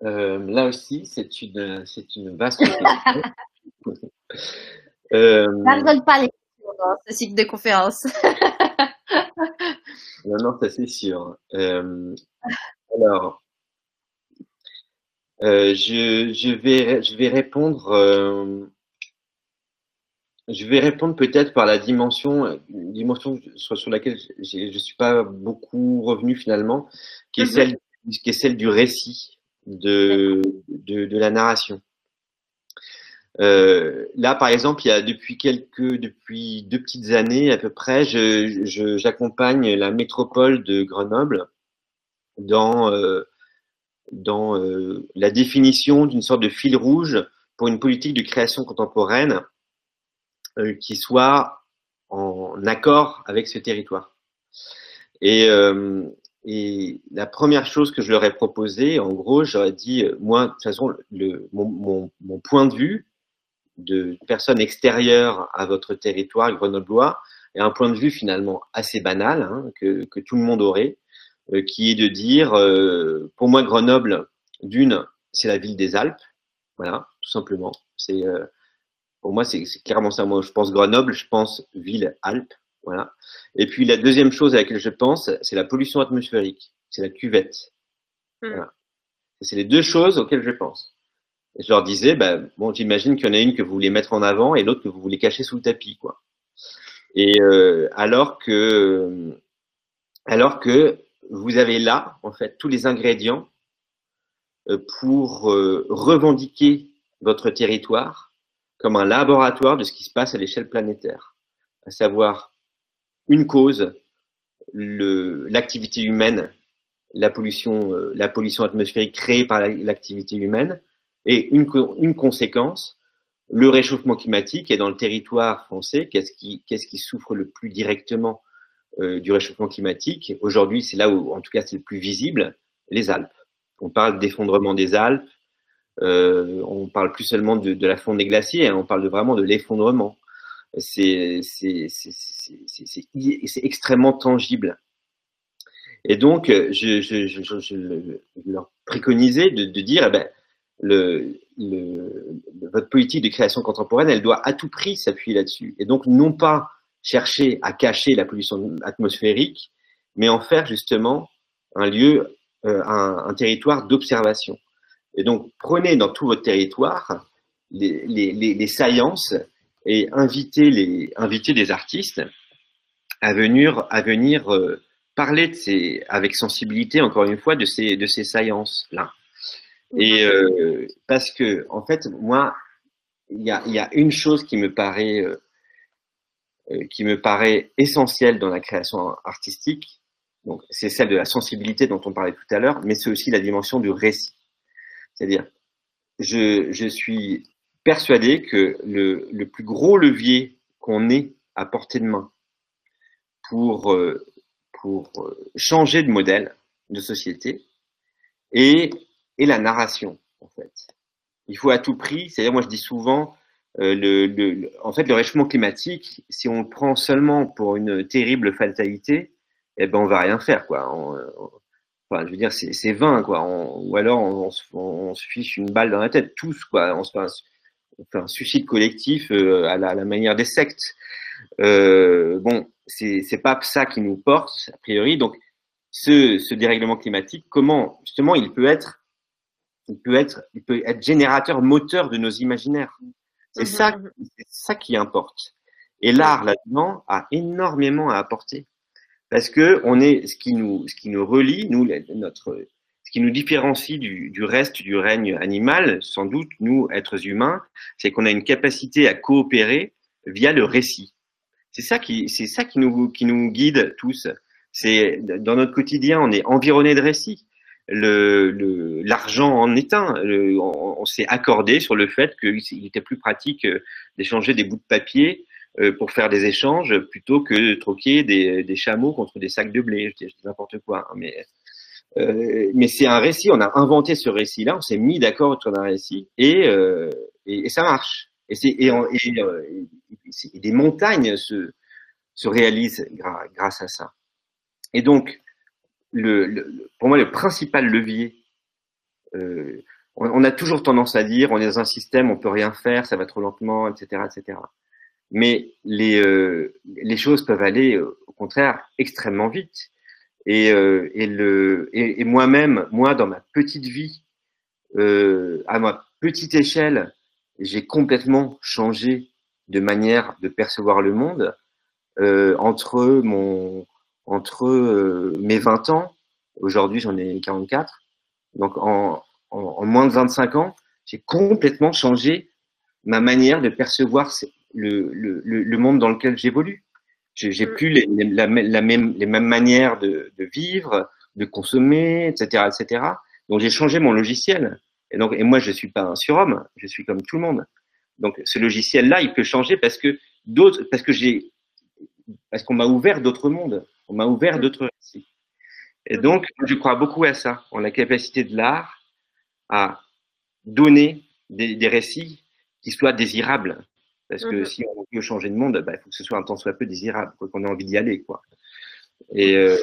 euh, Là aussi, c'est une, c'est une vaste question. euh, ne pas les ce cycle de conférence. non, non, ça c'est sûr. Euh, alors, euh, je, je, vais, je vais répondre euh, je vais répondre peut-être par la dimension, dimension sur, sur laquelle je ne suis pas beaucoup revenu finalement, qui est, -hmm. celle, qui est celle du récit, de, de, de la narration. Euh, là, par exemple, il y a depuis quelques, depuis deux petites années à peu près, j'accompagne la métropole de Grenoble dans, euh, dans euh, la définition d'une sorte de fil rouge pour une politique de création contemporaine euh, qui soit en accord avec ce territoire. Et, euh, et, la première chose que je leur ai proposé, en gros, j'aurais dit, moi, de toute façon, le, mon, mon, mon, point de vue de personne extérieure à votre territoire grenoblois est un point de vue finalement assez banal, hein, que, que, tout le monde aurait, euh, qui est de dire, euh, pour moi, Grenoble, d'une, c'est la ville des Alpes, voilà, tout simplement. C'est euh, pour moi, c'est clairement ça. Moi, je pense Grenoble, je pense ville-Alpes. Voilà. Et puis, la deuxième chose à laquelle je pense, c'est la pollution atmosphérique. C'est la cuvette. Mmh. Voilà. C'est les deux choses auxquelles je pense. Je leur disais, bah, bon, j'imagine qu'il y en a une que vous voulez mettre en avant et l'autre que vous voulez cacher sous le tapis, quoi. Et euh, alors que, alors que vous avez là, en fait, tous les ingrédients euh, pour euh, revendiquer votre territoire comme un laboratoire de ce qui se passe à l'échelle planétaire, à savoir une cause, l'activité humaine, la pollution, euh, la pollution atmosphérique créée par l'activité humaine, et une, conséquence, le réchauffement climatique. Et dans le territoire français, qu'est-ce qui, souffre le plus directement euh, du réchauffement climatique? Aujourd'hui, c'est là où, en tout cas, c'est le plus visible, les Alpes. On parle d'effondrement des Alpes, euh, on parle plus seulement de, la fonte des glaciers, hein, on parle de, vraiment de l'effondrement. C'est extrêmement tangible. Et donc, je, je, leur préconisais de, de dire, eh ben, votre politique de création contemporaine, elle doit à tout prix s'appuyer là-dessus. Et donc, non pas chercher à cacher la pollution atmosphérique, mais en faire justement un lieu, euh, un, territoire d'observation. Et donc, prenez dans tout votre territoire les, les, saillances et invitez, les, des artistes à venir, euh, parler avec sensibilité, encore une fois, de ces, de ces saillances-là. Et euh, parce que, en fait, moi, il y a, y a, une chose qui me paraît, euh, euh qui me paraît essentielle dans la création artistique, donc c'est celle de la sensibilité dont on parlait tout à l'heure, mais c'est aussi la dimension du récit. C'est-à-dire, je, je, suis persuadé que le, le plus gros levier qu'on ait à portée de main pour, euh, pour euh, changer de modèle de société, et, et la narration, en fait. Il faut à tout prix, c'est-à-dire, moi je dis souvent, euh, le, en fait, le réchauffement climatique, si on le prend seulement pour une terrible fatalité, eh ben, on va rien faire, quoi. Enfin, je veux dire, c'est vain, quoi. Ou alors, on, se fiche une balle dans la tête, tous, quoi. On se fait un, un suicide collectif euh, à, la, à, la, manière des sectes. Euh, bon, c'est pas ça qui nous porte, a priori. Donc, ce, ce dérèglement climatique, comment, justement, il peut être, il peut être, il peut être générateur, moteur de nos imaginaires. C'est ça, ça qui importe. Et l'art là-dedans a énormément à apporter parce que on est ce qui nous, ce qui nous relie, nous, notre, ce qui nous différencie du, du reste du règne animal, sans doute nous, êtres humains, c'est qu'on a une capacité à coopérer via le récit. C'est ça qui, c'est ça qui nous, qui nous guide tous. C'est dans notre quotidien, on est environné de récits l'argent en un. Le, on, s'est accordé sur le fait qu'il était plus pratique euh, d'échanger des bouts de papier euh, pour faire des échanges plutôt que de troquer des, chameaux contre des sacs de blé. Je dis n'importe quoi, hein, mais euh, mais c'est un récit. On a inventé ce récit-là. On s'est mis d'accord autour d'un récit et, et, ça marche. Et, c'est, des montagnes se, se réalisent grâce à ça. Et donc, pour moi, le principal levier, euh, on, a toujours tendance à dire, on est dans un système, on peut rien faire, ça va trop lentement, etc., etc. Mais les, euh, les choses peuvent aller, au contraire, extrêmement vite. Et, euh, et, moi-même, moi, dans ma petite vie, à ma petite échelle, j'ai complètement changé de manière de percevoir le monde entre mon entre euh, mes 20 ans, aujourd'hui j'en ai 44, donc en, en, en, moins de 25 ans, j'ai complètement changé ma manière de percevoir le, le, le monde dans lequel j'évolue. J'ai mm. plus les, les, la, la même, les mêmes manières de, de, vivre, de consommer, etc., etc. Donc j'ai changé mon logiciel. Et donc, et moi je suis pas un surhomme, je suis comme tout le monde. Donc ce logiciel-là, il peut changer parce que d'autres, parce que j'ai, parce qu'on m'a ouvert d'autres mondes. On m'a ouvert d'autres récits. Et donc, je crois beaucoup à ça, en la capacité de l'art à donner des, des, récits qui soient désirables. Parce que mm -hmm. si on veut changer de monde, bah, il faut que ce soit un temps soit peu désirable, qu'on ait envie d'y aller. Quoi. Et, euh,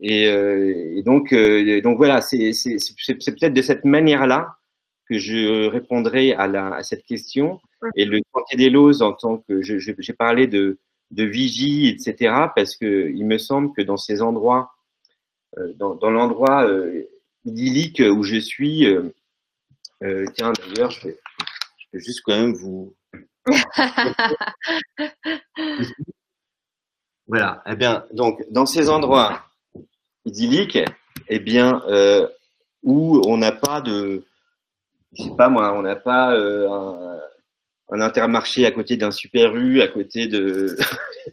et, euh, et, donc, euh, donc voilà, c'est peut-être de cette manière-là que je répondrai à, la, à cette question. Et le Sentier des Lozes, en tant que j'ai parlé de, de vigie, etc. Parce que il me semble que dans ces endroits, euh, dans, l'endroit euh, idyllique où je suis, euh, tiens d'ailleurs, je, peux juste quand même vous. voilà. Eh bien, donc dans ces endroits idylliques, eh bien, où on n'a pas de, je sais pas moi, on n'a pas un intermarché à côté d'un super U, à côté de,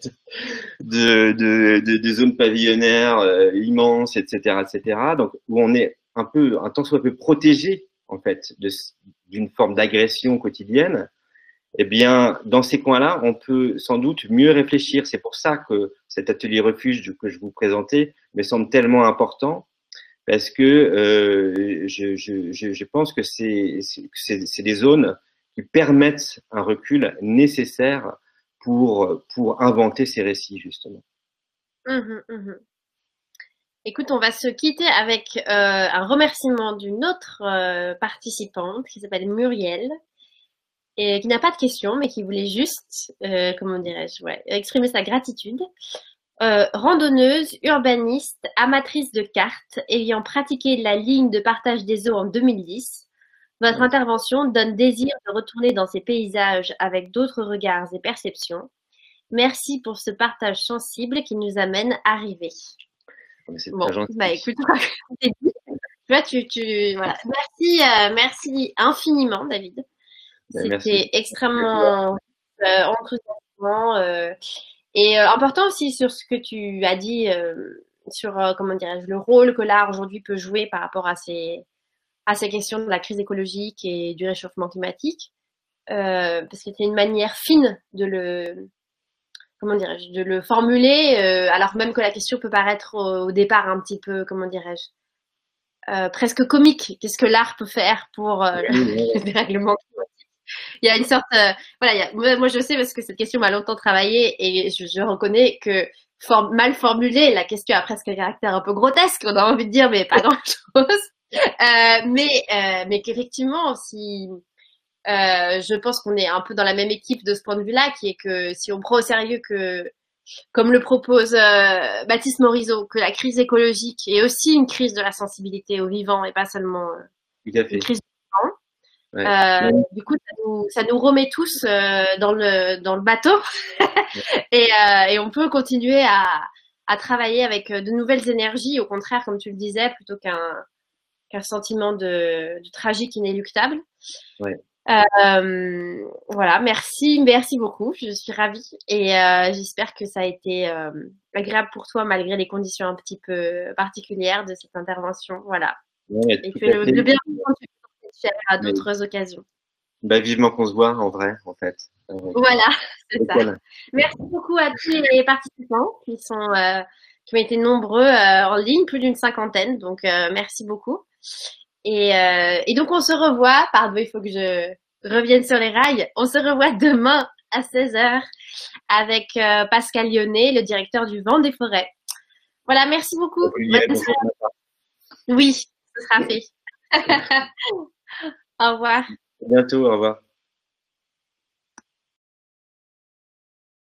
de, de, zones pavillonnaires euh, immenses, etc., etc. Donc, où on est un peu, un tant soit peu protégé, en fait, d'une forme d'agression quotidienne, eh bien, dans ces coins-là, on peut sans doute mieux réfléchir. C'est pour ça que cet atelier refuge que je vous présentais me semble tellement important, parce que euh, je, je, je, pense que c'est des zones qui permettent un recul nécessaire pour, pour inventer ces récits, justement. Mmh, mmh. Écoute, on va se quitter avec euh, un remerciement d'une autre euh, participante qui s'appelle Muriel et qui n'a pas de questions, mais qui voulait juste, euh, comment dirais-je, exprimer sa gratitude. Randonneuse, urbaniste, amatrice de cartes, ayant pratiqué la ligne de partage des eaux en 2010, votre intervention donne désir de retourner dans ces paysages avec d'autres regards et perceptions. Merci pour ce partage sensible qui nous amène à rêver. Bon, bah écoute, tu vois, tu, tu, voilà. Merci, euh, merci infiniment, David. Ben, C'était extrêmement euh, enthousiasmant euh, et euh, important aussi sur ce que tu as dit sur comment dirais-je le rôle que l'art aujourd'hui peut jouer par rapport à ces à ces questions de la crise écologique et du réchauffement climatique, euh, parce que c'est une manière fine de le, comment dirais-je, de le formuler, euh, alors même que la question peut paraître au, au, départ un petit peu, comment dirais-je, euh, presque comique. Qu'est-ce que l'art peut faire pour euh, le dérèglement climatique? Il y a une sorte, euh, voilà, il y a- moi, moi, je sais parce que cette question m'a longtemps travaillé et je, je reconnais que for- mal formulée, la question a presque un caractère un peu grotesque. On a envie de dire mais pas grand-chose. Euh, mais euh, mais qu'effectivement, si euh, je pense qu'on est un peu dans la même équipe de ce point de vue-là, qui est que si on prend au sérieux que, comme le propose Baptiste Morisot, que la crise écologique est aussi une crise de la sensibilité au vivant et pas seulement une crise du Ouais. vivant. Du coup, ça nous, ça nous remet tous euh, dans le dans le bateau et, euh, et on peut continuer à, à travailler avec de nouvelles énergies. Au contraire, comme tu le disais, plutôt qu'un qu'un sentiment de, de tragique inéluctable. Ouais. Euh, voilà, merci, merci beaucoup. Je suis ravie et euh, j'espère que ça a été euh, agréable pour toi malgré les conditions un petit peu particulières de cette intervention. Voilà. Ouais, Et que le, le bien tu faire à Oui. d'autres occasions. Bah, vivement qu'on se voit en vrai, en fait. Voilà, c'est ça. voilà. Merci beaucoup à tous les participants qui sont qui ont été nombreux en ligne, plus d'une cinquantaine. Donc merci beaucoup. Et, euh, et donc on se revoit. Pardon, il faut que je revienne sur les rails. On se revoit demain à 16h avec euh, Pascal Lyonnais, le directeur du Vent des Forêts. Voilà, merci beaucoup. Oui, ce sera fait. Au revoir. À bientôt, au revoir.